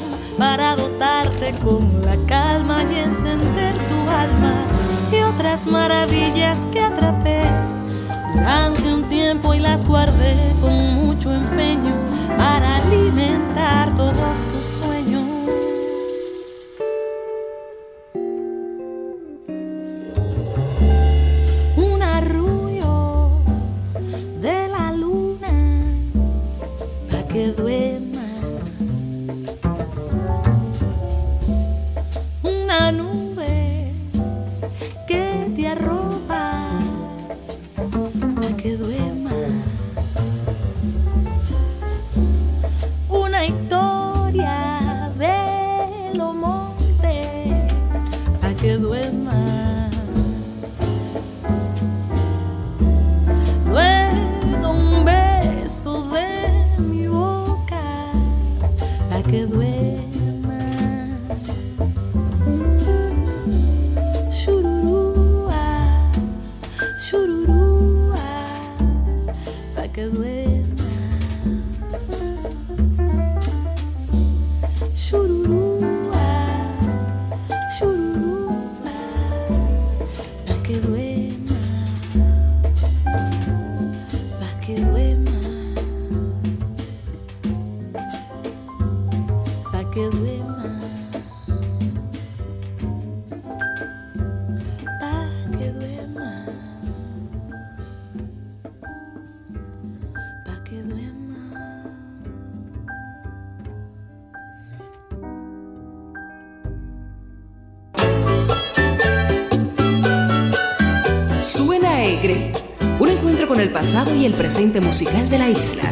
Y el presente musical de la isla.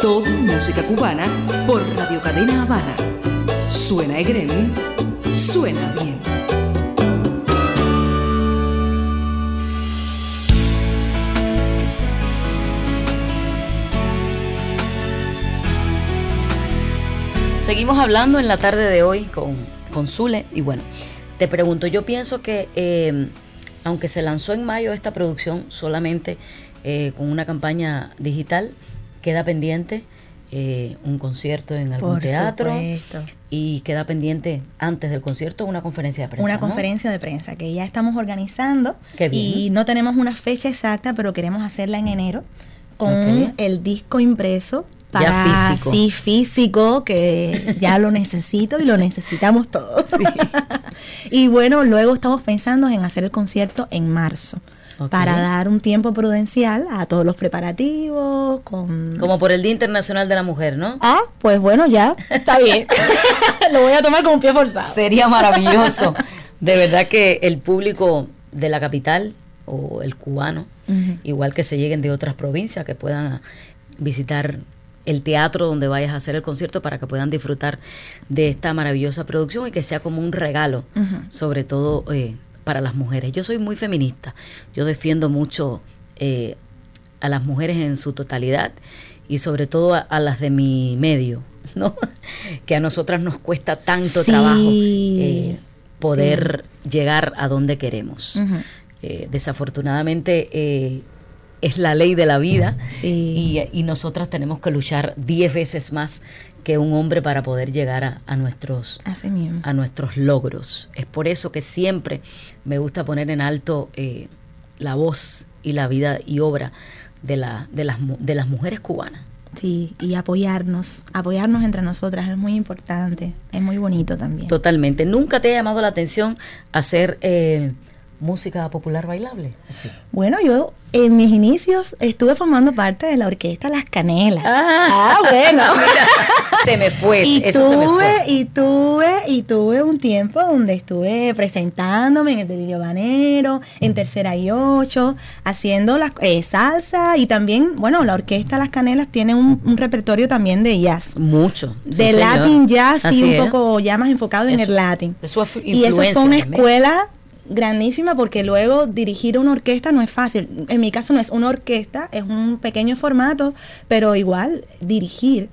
Todo música cubana por Radio Cadena Habana. Suena Egren, suena bien. Seguimos hablando en la tarde de hoy con, con Zule y bueno, te pregunto, yo pienso que eh, aunque se lanzó en mayo esta producción solamente eh, con una campaña digital, queda pendiente eh, un concierto en algún Por teatro supuesto. y queda pendiente antes del concierto una conferencia de prensa. Una ¿no? conferencia de prensa que ya estamos organizando Qué bien. y no tenemos una fecha exacta, pero queremos hacerla en enero con Ok. el disco impreso Ya para físico. sí físico que ya lo necesito y lo necesitamos todos. y bueno, luego estamos pensando en hacer el concierto en marzo. Para dar un tiempo prudencial a todos los preparativos, con Como por el Día Internacional de la Mujer, ¿no? Ah, pues bueno, ya, está bien. Lo voy a tomar con un pie forzado. Sería maravilloso. De verdad que el público de la capital o el cubano, igual que se lleguen de otras provincias, que puedan visitar el teatro donde vayas a hacer el concierto para que puedan disfrutar de esta maravillosa producción y que sea como un regalo, sobre todo eh, para las mujeres. Yo soy muy feminista, yo defiendo mucho eh, a las mujeres en su totalidad y sobre todo a, a las de mi medio, ¿no? que a nosotras nos cuesta tanto Sí, trabajo eh, poder llegar a donde queremos. Eh, desafortunadamente es la ley de la vida Sí. y, y nosotras tenemos que luchar 10 veces más que un hombre para poder llegar a, a nuestros a nuestros logros. Es por eso que siempre me gusta poner en alto eh, la voz y la vida y obra de, la, de, las, de las mujeres cubanas. Sí, y apoyarnos, apoyarnos entre nosotras es muy importante, es muy bonito también. Totalmente. ¿Nunca te ha llamado la atención hacer eh, música popular bailable? Sí. Bueno, yo en mis inicios estuve formando parte de la orquesta Las Canelas. Ah, bueno. se me fue. y eso se me tuve, fue. y tuve, y tuve un tiempo donde estuve presentándome en el Delirio Banero, en Tercera y Ocho, haciendo la eh, salsa y también, bueno, la orquesta Las Canelas tiene un, un repertorio también de jazz. Mucho. sí, de señor. Latin jazz, sí, Así un poco ya más enfocado en Eso- el Latin. afu- Y eso fue una escuela grandísima porque luego dirigir una orquesta no es fácil. En mi caso no es una orquesta, es un pequeño formato, pero igual dirigir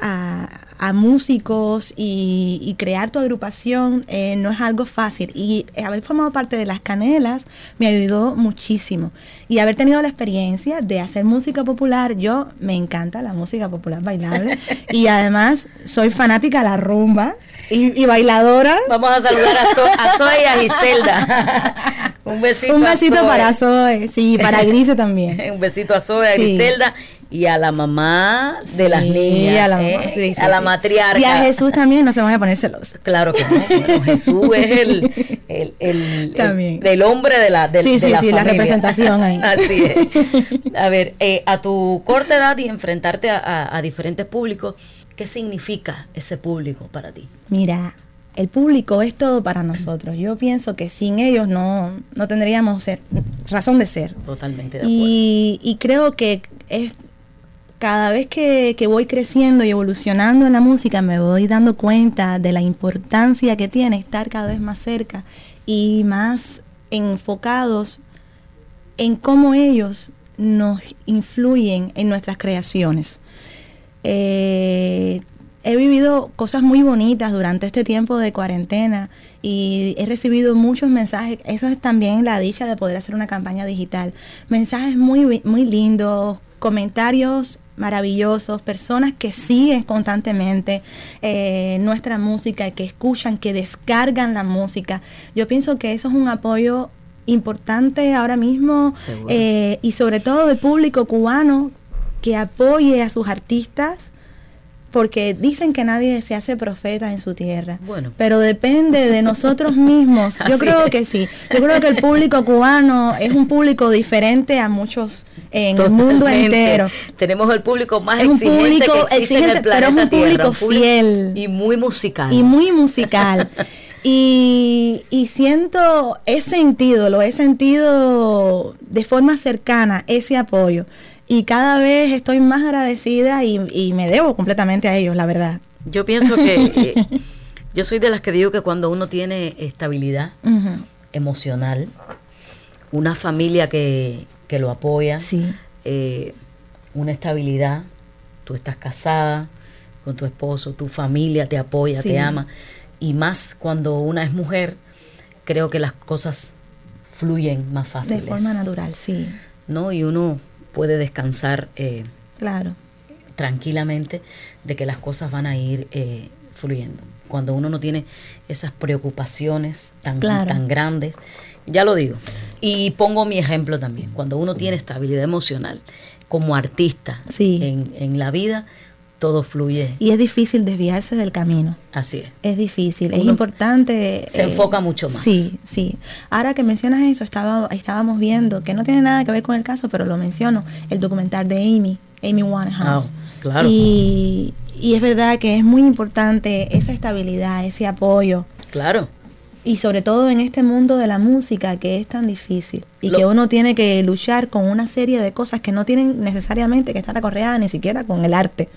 a, a músicos y, y crear tu agrupación eh, no es algo fácil. Y haber formado parte de las canelas me ayudó muchísimo. Y haber tenido la experiencia de hacer música popular, yo me encanta la música popular bailable. y además soy fanática de la rumba y, y bailadora. Vamos a saludar a, So- a Zoe y a Giselda. Un besito, Un a besito Zoe. para Zoe, sí, para Grise también. Un besito a Zoe, a Sí. Griselda y a la mamá de las Sí, niñas. a la, ¿eh? sí, sí, a la sí. matriarca. Y a Jesús también, no se van a poner celosos. Claro que no. Bueno, Jesús es el, el, el, También. el- del hombre de la de, Sí, de sí, sí, la familia. representación ahí. Así es. A ver, eh, a tu corta edad y enfrentarte a, a- a diferentes públicos, ¿qué significa ese público para ti? Mira, el público es todo para nosotros. Yo pienso que sin ellos no, no tendríamos eh, razón de ser. Totalmente de acuerdo. Y, y creo que es cada vez que, que voy creciendo y evolucionando en la música, me voy dando cuenta de la importancia que tiene estar cada vez más cerca y más enfocados en cómo ellos nos influyen en nuestras creaciones. Eh, he vivido cosas muy bonitas durante este tiempo de cuarentena y he recibido muchos mensajes. Eso es también la dicha de poder hacer una campaña digital. Mensajes muy, muy lindos, comentarios maravillosos, personas que siguen constantemente eh, nuestra música, que escuchan, que descargan la música. Yo pienso que eso es un apoyo importante ahora mismo eh, y sobre todo el público cubano que apoye a sus artistas porque dicen que nadie se hace profeta en su tierra. Bueno. Pero depende de nosotros mismos. Yo creo es. que sí. Yo creo que el público cubano es un público diferente a muchos en el mundo entero. Tenemos el público más Es un exigente público que existe en exigente, el pero es planeta un Tierra, público fiel. y muy musical. y muy musical. y, y siento, he sentido, lo he sentido de forma cercana, ese apoyo. Y cada vez estoy más agradecida y, y me debo completamente a ellos, la verdad. Yo pienso que eh, yo soy de las que digo que cuando uno tiene estabilidad emocional, una familia que, que lo apoya, Sí. eh, una estabilidad, tú estás casada con tu esposo, tu familia te apoya, Sí. te ama, y más cuando una es mujer, creo que las cosas fluyen más De fáciles. forma natural, sí. ¿no? Y uno puede descansar eh, Claro. tranquilamente de que las cosas van a ir eh, fluyendo. Cuando uno no tiene esas preocupaciones tan, Claro. tan grandes, ya lo digo. Y pongo mi ejemplo también. Cuando uno tiene estabilidad emocional como artista Sí. en, en la vida, todo fluye. Y es difícil desviarse del camino. Así es. Es difícil, es importante. se enfoca mucho más. Sí, sí. Ahora que mencionas eso, estaba, estábamos viendo, que no tiene nada que ver con el caso, pero lo menciono, el documental de Amy, Amy Winehouse. Ah, claro. Y, y es verdad que es muy importante esa estabilidad, ese apoyo. Claro. Y sobre todo en este mundo de la música que es tan difícil y Lo- que uno tiene que luchar con una serie de cosas que no tienen necesariamente que estar acorreadas ni siquiera con el arte.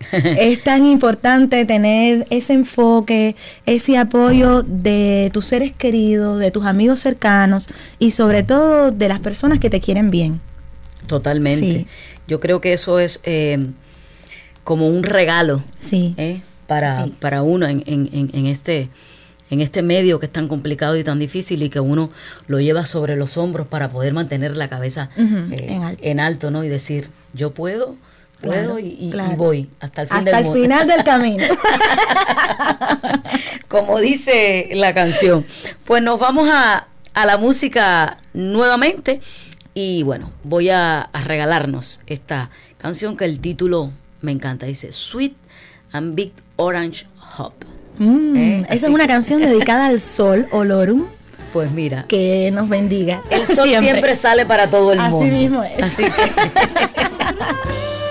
es tan importante tener ese enfoque, ese apoyo de tus seres queridos, de tus amigos cercanos y sobre todo de las personas que te quieren bien. Totalmente. Sí. Yo creo que eso es eh, como un regalo Sí. ¿eh? para, Sí. para uno en, en- en- en este en este medio que es tan complicado y tan difícil y que uno lo lleva sobre los hombros para poder mantener la cabeza eh, en alto. en alto, ¿no? Y decir, yo puedo, puedo Claro, y, voy hasta el fin Hasta del el final del camino. Como dice la canción. Pues nos vamos a, a la música nuevamente y bueno, voy a, a regalarnos esta canción que el título me encanta. Dice Sweet and Big Orange Hop. Mm, Eh, esa es así. una canción dedicada al sol, Olorum, Pues mira, que nos bendiga. el sol siempre, sale para todo el Así mundo. mismo es. Así que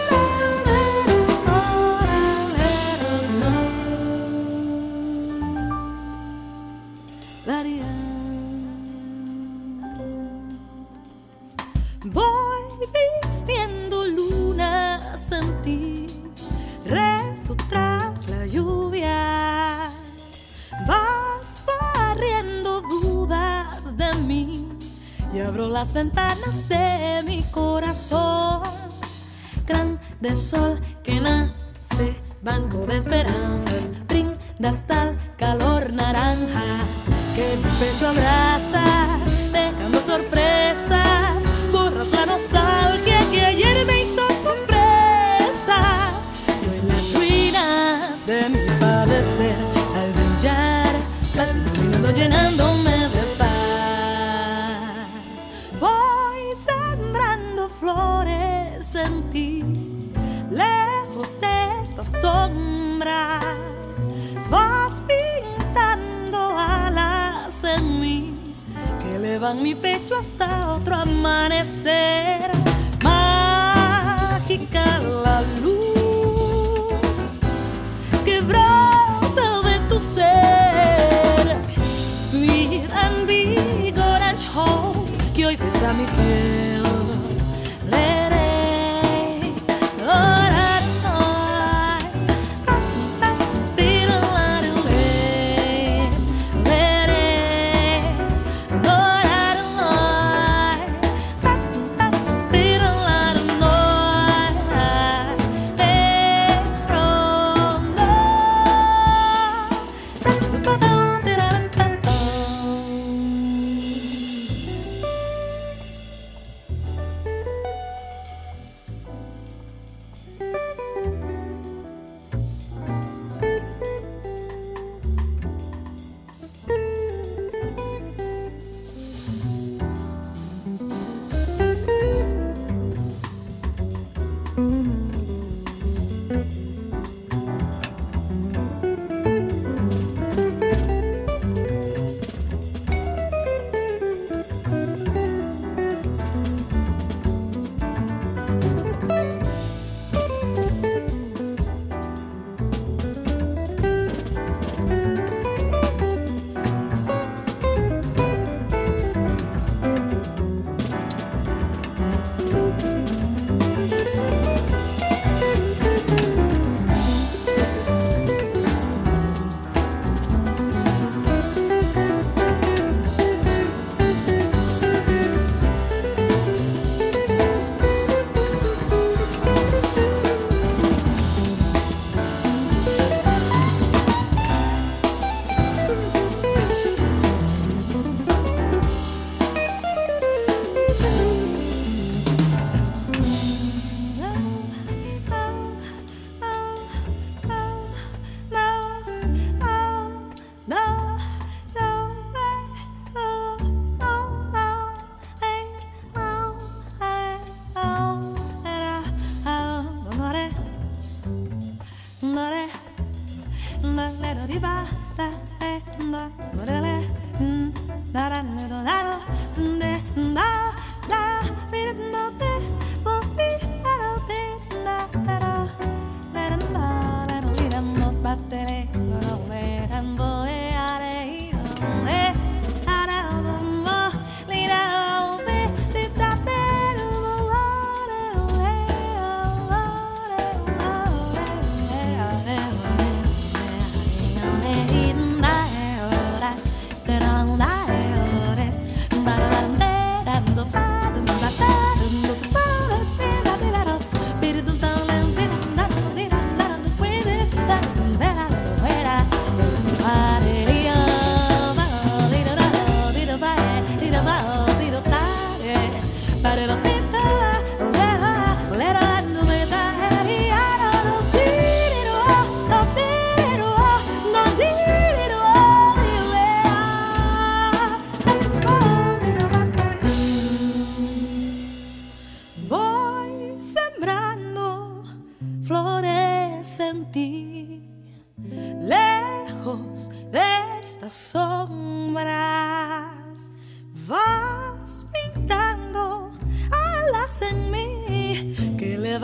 abro las ventanas de mi corazón. Grande sol que nace, banco de esperanzas, brindas tal calor naranja que mi pecho abraza, dejando sorpresas, borras la nostalgia que ayer me hizo sorpresa. Yo en las ruinas de mi padecer, al brillar, vas iluminando, llenándome flores en ti, lejos de estas sombras. Vas pintando alas en mí que elevan mi pecho hasta otro amanecer. Mágica la luz que brota de tu ser. Sweet and big orange hope que hoy besa mi piel.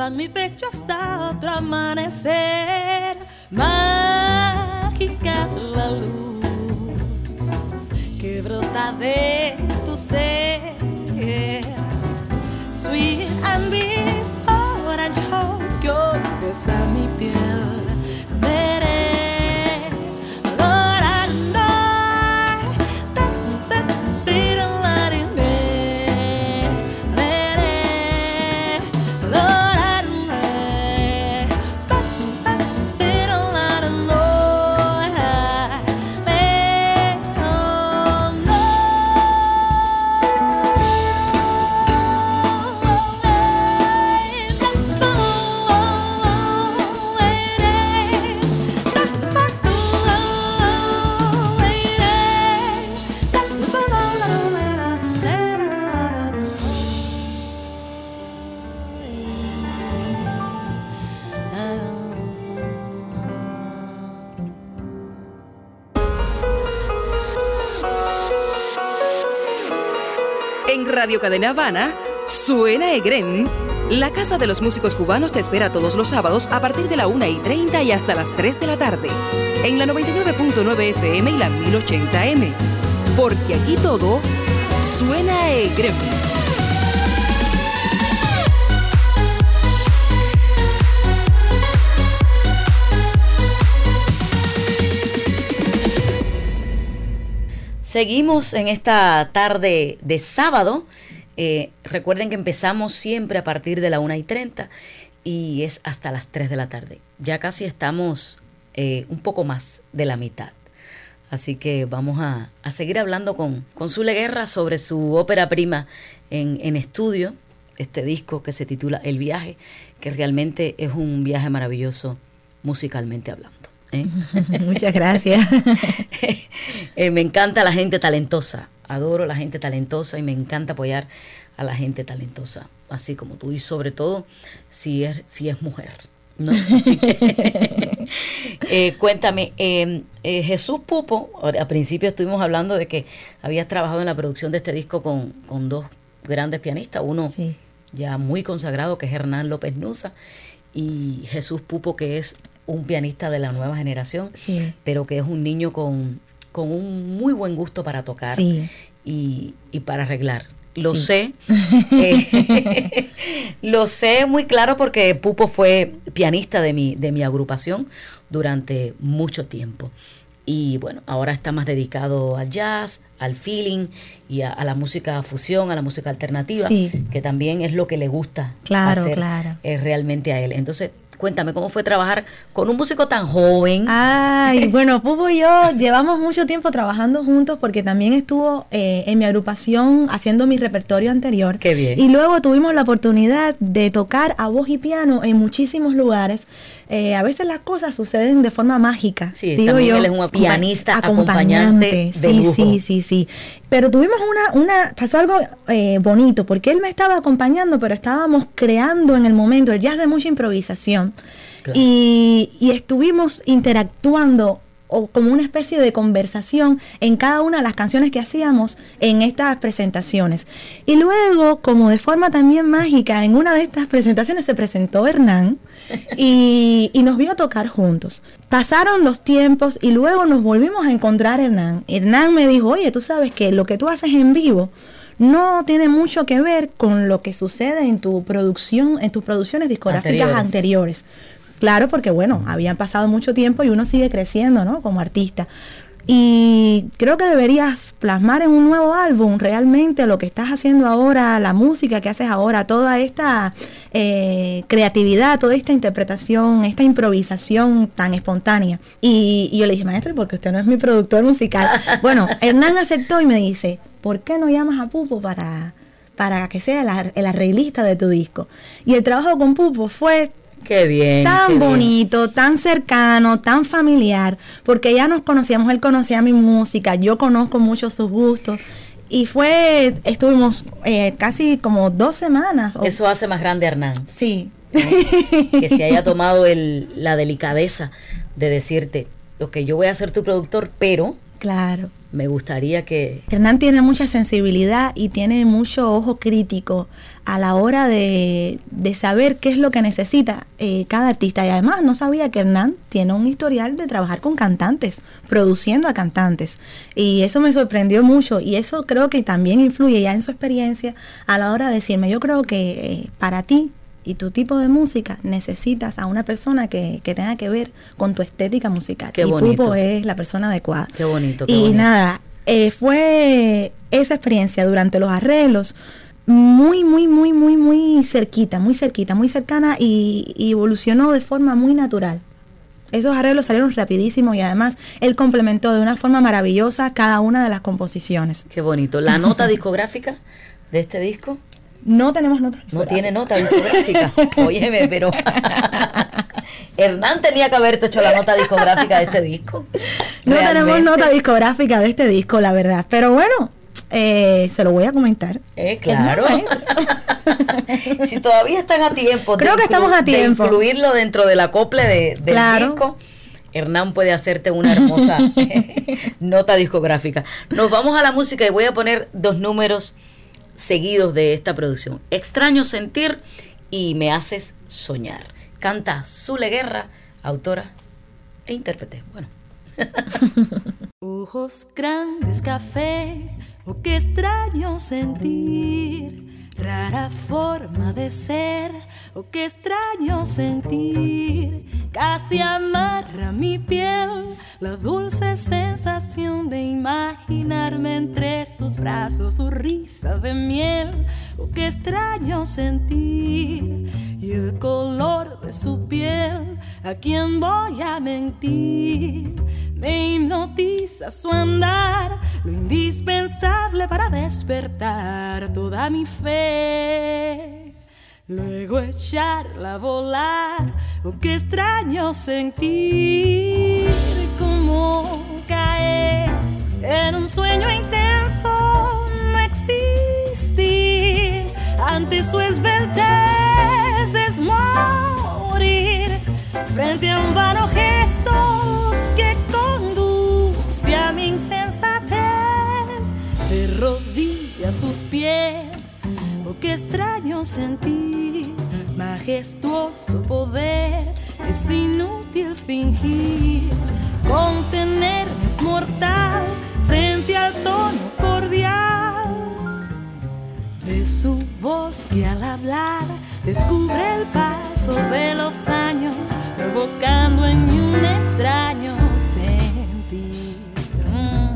alaba mi pecho hasta otro amanecer. Mágica la luz que brota de tu ser. Sweet and big orange que besa mi piel. Radio Cadena Habana, suena Egren. La Casa de los Músicos Cubanos te espera todos los sábados a partir de la 1 y 30 y hasta las 3 de la tarde. En la 99.9 FM y la 1080M. Porque aquí todo suena Egren. Seguimos en esta tarde de sábado. Eh, recuerden que empezamos siempre a partir de la 1 y 30 y es hasta las 3 de la tarde. Ya casi estamos eh, un poco más de la mitad. Así que vamos a, seguir hablando con, con Zule Guerra sobre su ópera prima en, en estudio, este disco que se titula El viaje, que realmente es un viaje maravilloso musicalmente hablando. ¿Eh? Muchas gracias. Eh, me encanta la gente talentosa, adoro la gente talentosa y me encanta apoyar a la gente talentosa, así como tú y sobre todo si es, si es mujer. ¿no? Eh, cuéntame, em, Jesús Pupo, al principio estuvimos hablando de que habías trabajado en la producción de este disco con, dos grandes pianistas, uno ya muy consagrado que es Hernán López Nusa y Jesús Pupo que es un pianista de la nueva generación, pero que es un niño con, con, un muy buen gusto para tocar y, y, para arreglar. Lo sé, eh, lo sé muy claro porque Pupo fue pianista de mi, de mi agrupación durante mucho tiempo. Y bueno, ahora está más dedicado al jazz, al feeling y a, la música fusión, a la música alternativa, que también es lo que le gusta claro, hacer claro. Eh, realmente a él. Entonces, Cuéntame, ¿cómo fue trabajar con un músico tan joven? Ay, bueno, Pupo y yo llevamos mucho tiempo trabajando juntos porque también estuvo eh, en mi agrupación haciendo mi repertorio anterior. Qué bien. Y luego tuvimos la oportunidad de tocar a voz y piano en muchísimos lugares. Eh, a veces las cosas suceden de forma mágica. Sí, digo yo, él es un pianista acompañante, sí, sí, sí, sí. Pero tuvimos una, una pasó algo eh, bonito porque él me estaba acompañando, pero estábamos creando en el momento el jazz de mucha improvisación y, estuvimos interactuando o como una especie de conversación en cada una de las canciones que hacíamos en estas presentaciones. Y luego, como de forma también mágica, en una de estas presentaciones se presentó Hernán y, y nos vio tocar juntos. Pasaron los tiempos y luego nos volvimos a encontrar Hernán. Hernán me dijo, oye, tú sabes que lo que tú haces en vivo no tiene mucho que ver con lo que sucede en tu producción, en tus producciones discográficas anteriores. Claro, porque bueno, habían pasado mucho tiempo y uno sigue creciendo, ¿no? Como artista. Y creo que deberías plasmar en un nuevo álbum realmente lo que estás haciendo ahora, la música que haces ahora, toda esta eh, creatividad, toda esta interpretación, esta improvisación tan espontánea. Y, y yo le dije, maestro, porque usted no es mi productor musical. bueno, Hernán aceptó y me dice, ¿por qué no llamas a Pupo para, para que sea el, arreglista de tu disco? Y el trabajo con Pupo fue Qué bien. Tan bonito, tan cercano, tan familiar, porque ya nos conocíamos, él conocía mi música, yo conozco mucho sus gustos. Y fue, estuvimos eh, casi como dos semanas. Eso hace más grande a Hernán. Sí. Que se haya tomado el, la delicadeza de decirte, ok, yo voy a ser tu productor, pero... Claro me gustaría que... Hernán tiene mucha sensibilidad y tiene mucho ojo crítico a la hora de, saber qué es lo que necesita eh, cada artista. Y además no sabía que Hernán tiene un historial de trabajar con cantantes, produciendo a cantantes. Y eso me sorprendió mucho y eso creo que también influye ya en su experiencia a la hora de decirme, yo creo que eh, para ti y tu tipo de música necesitas a una persona que, tenga que ver con tu estética musical. Qué y bonito. es la persona adecuada. Qué bonito. y nada, eh, fue esa experiencia durante los arreglos muy, muy, muy, muy, muy cerquita, muy cerquita, muy cercana y, y evolucionó de forma muy natural. Esos arreglos salieron rapidísimo y además él complementó de una forma maravillosa cada una de las composiciones. Qué bonito. ¿La nota discográfica de este disco? No tenemos nota No tiene nota discográfica. Óyeme, pero Hernán tenía que haberte hecho la nota discográfica de este disco. No tenemos nota discográfica de este disco, la verdad. Pero bueno, eh, se lo voy a comentar. Eh, claro. si todavía están a tiempo. Creo que estamos a tiempo. De incluirlo dentro del acople de, del disco. Hernán puede hacerte una hermosa nota discográfica. Nos vamos a la música y voy a poner dos números seguidos de esta producción. Extraño sentir y me haces soñar. Canta Zule Guerra, autora e intérprete. Bueno. Ojos grandes, café, oh, qué extraño sentir Rara forma de ser, oh qué extraño sentir. Casi amarra mi piel la dulce sensación de imaginarme entre sus brazos su risa de miel. Oh qué extraño sentir. Y el color de su piel, ¿a quién voy a mentir? Me hipnotiza su andar, lo indispensable para despertar toda mi fe. Luego echarla a volar, oh qué extraño sentir como caer en un sueño intenso, no existir. Ante su esbeltez es morir frente a un vano gesto que conduce a mi insensatez. De rodillas sus pies Qué extraño sentir, majestuoso poder, es inútil fingir. Contenerme es mortal frente al tono cordial de su voz que al hablar descubre el paso de los años, provocando en mí un extraño sentir. Mm.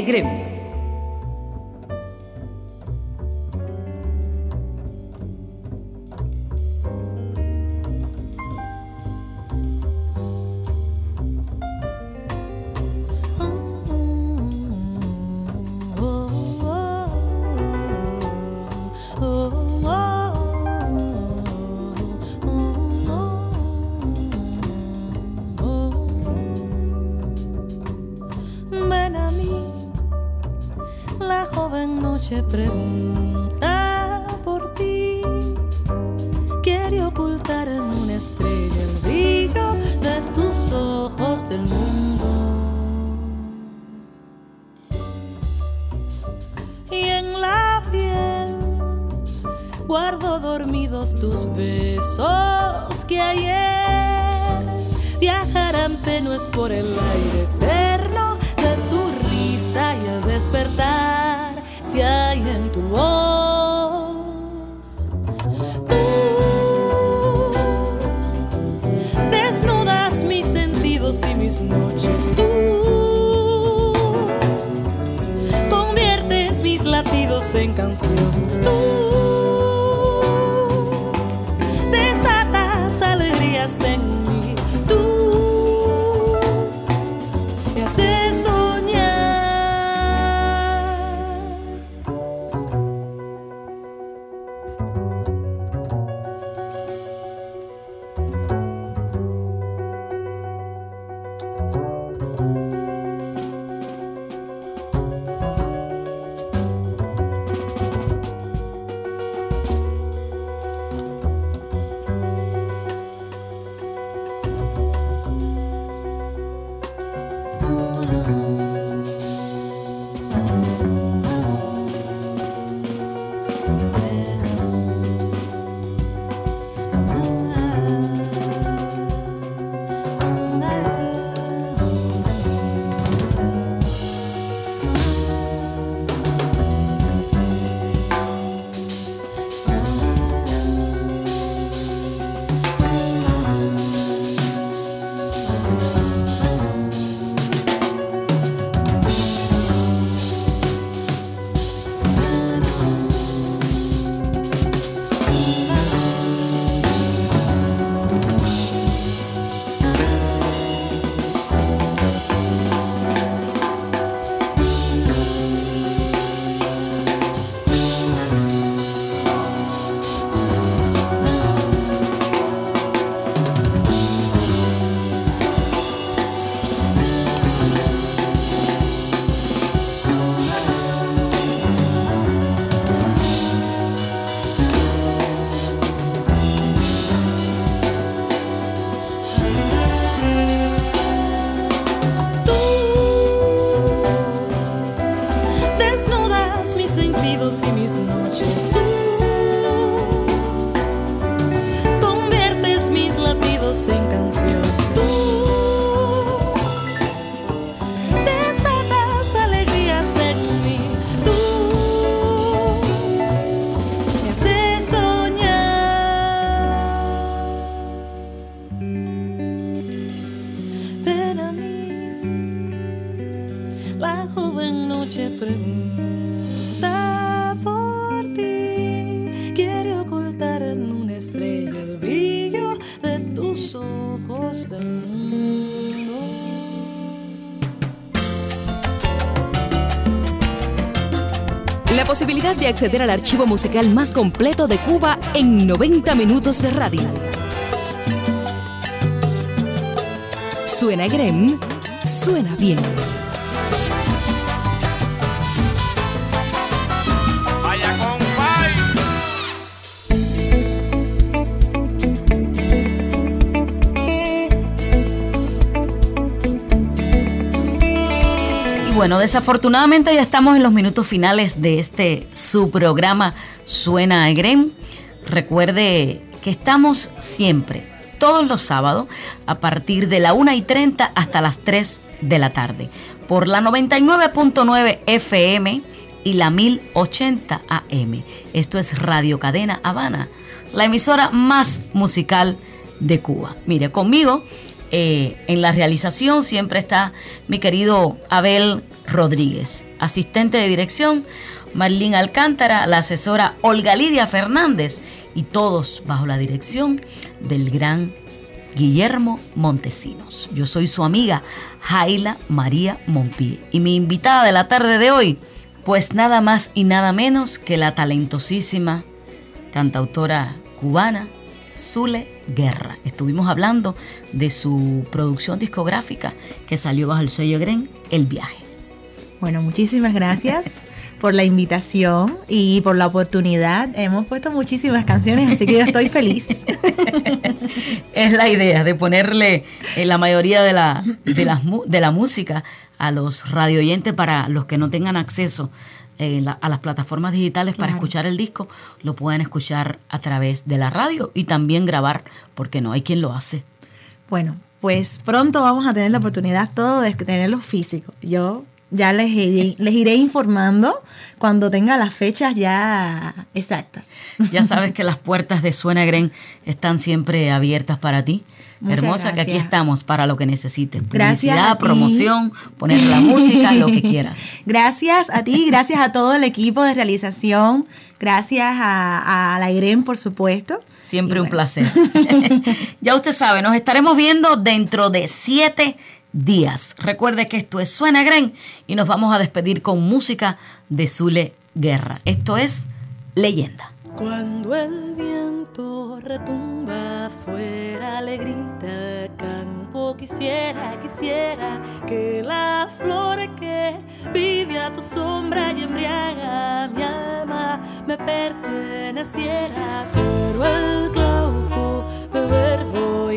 Grêmio. De acceder al archivo musical más completo de Cuba en 90 minutos de radio. Suena Grem, suena bien. Bueno, desafortunadamente ya estamos en los minutos finales de este su programa Suena a Grem. Recuerde que estamos siempre, todos los sábados, a partir de la 1 y 30 hasta las 3 de la tarde, por la 99.9 FM y la 1080 AM. Esto es Radio Cadena Habana, la emisora más musical de Cuba. Mire, conmigo eh, en la realización siempre está mi querido Abel Rodríguez, asistente de dirección Marlene Alcántara, la asesora Olga Lidia Fernández y todos bajo la dirección del gran Guillermo Montesinos. Yo soy su amiga Jaila María Monpie y mi invitada de la tarde de hoy, pues nada más y nada menos que la talentosísima cantautora cubana Zule Guerra. Estuvimos hablando de su producción discográfica que salió bajo el sello Gren, El Viaje. Bueno, muchísimas gracias por la invitación y por la oportunidad. Hemos puesto muchísimas canciones, así que yo estoy feliz. es la idea de ponerle eh, la mayoría de la, de, mu- de la música a los radioyentes para los que no tengan acceso eh, la- a las plataformas digitales para Claro. escuchar el disco, lo pueden escuchar a través de la radio y también grabar, porque no hay quien lo hace. Bueno, pues pronto vamos a tener la oportunidad todo de tenerlo físico. Yo ya les iré, les iré informando cuando tenga las fechas ya exactas. Ya sabes que las puertas de Suena Gren están siempre abiertas para ti. Muchas Hermosa, que aquí estamos para lo que necesites. Gracias Publicidad, promoción, poner la música, lo que quieras. Gracias a ti, gracias a todo el equipo de realización, gracias a, a la IREM, por supuesto. Siempre Y un bueno, placer. ya usted sabe, nos estaremos viendo dentro de siete días. Recuerde que esto es Suena Gren y nos vamos a despedir con música de Zule Guerra. Esto es Leyenda. Cuando el viento retumba afuera le grita campo quisiera, quisiera que la flor que vive a tu sombra y embriaga mi alma me perteneciera. Pero el glauco de verbo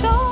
y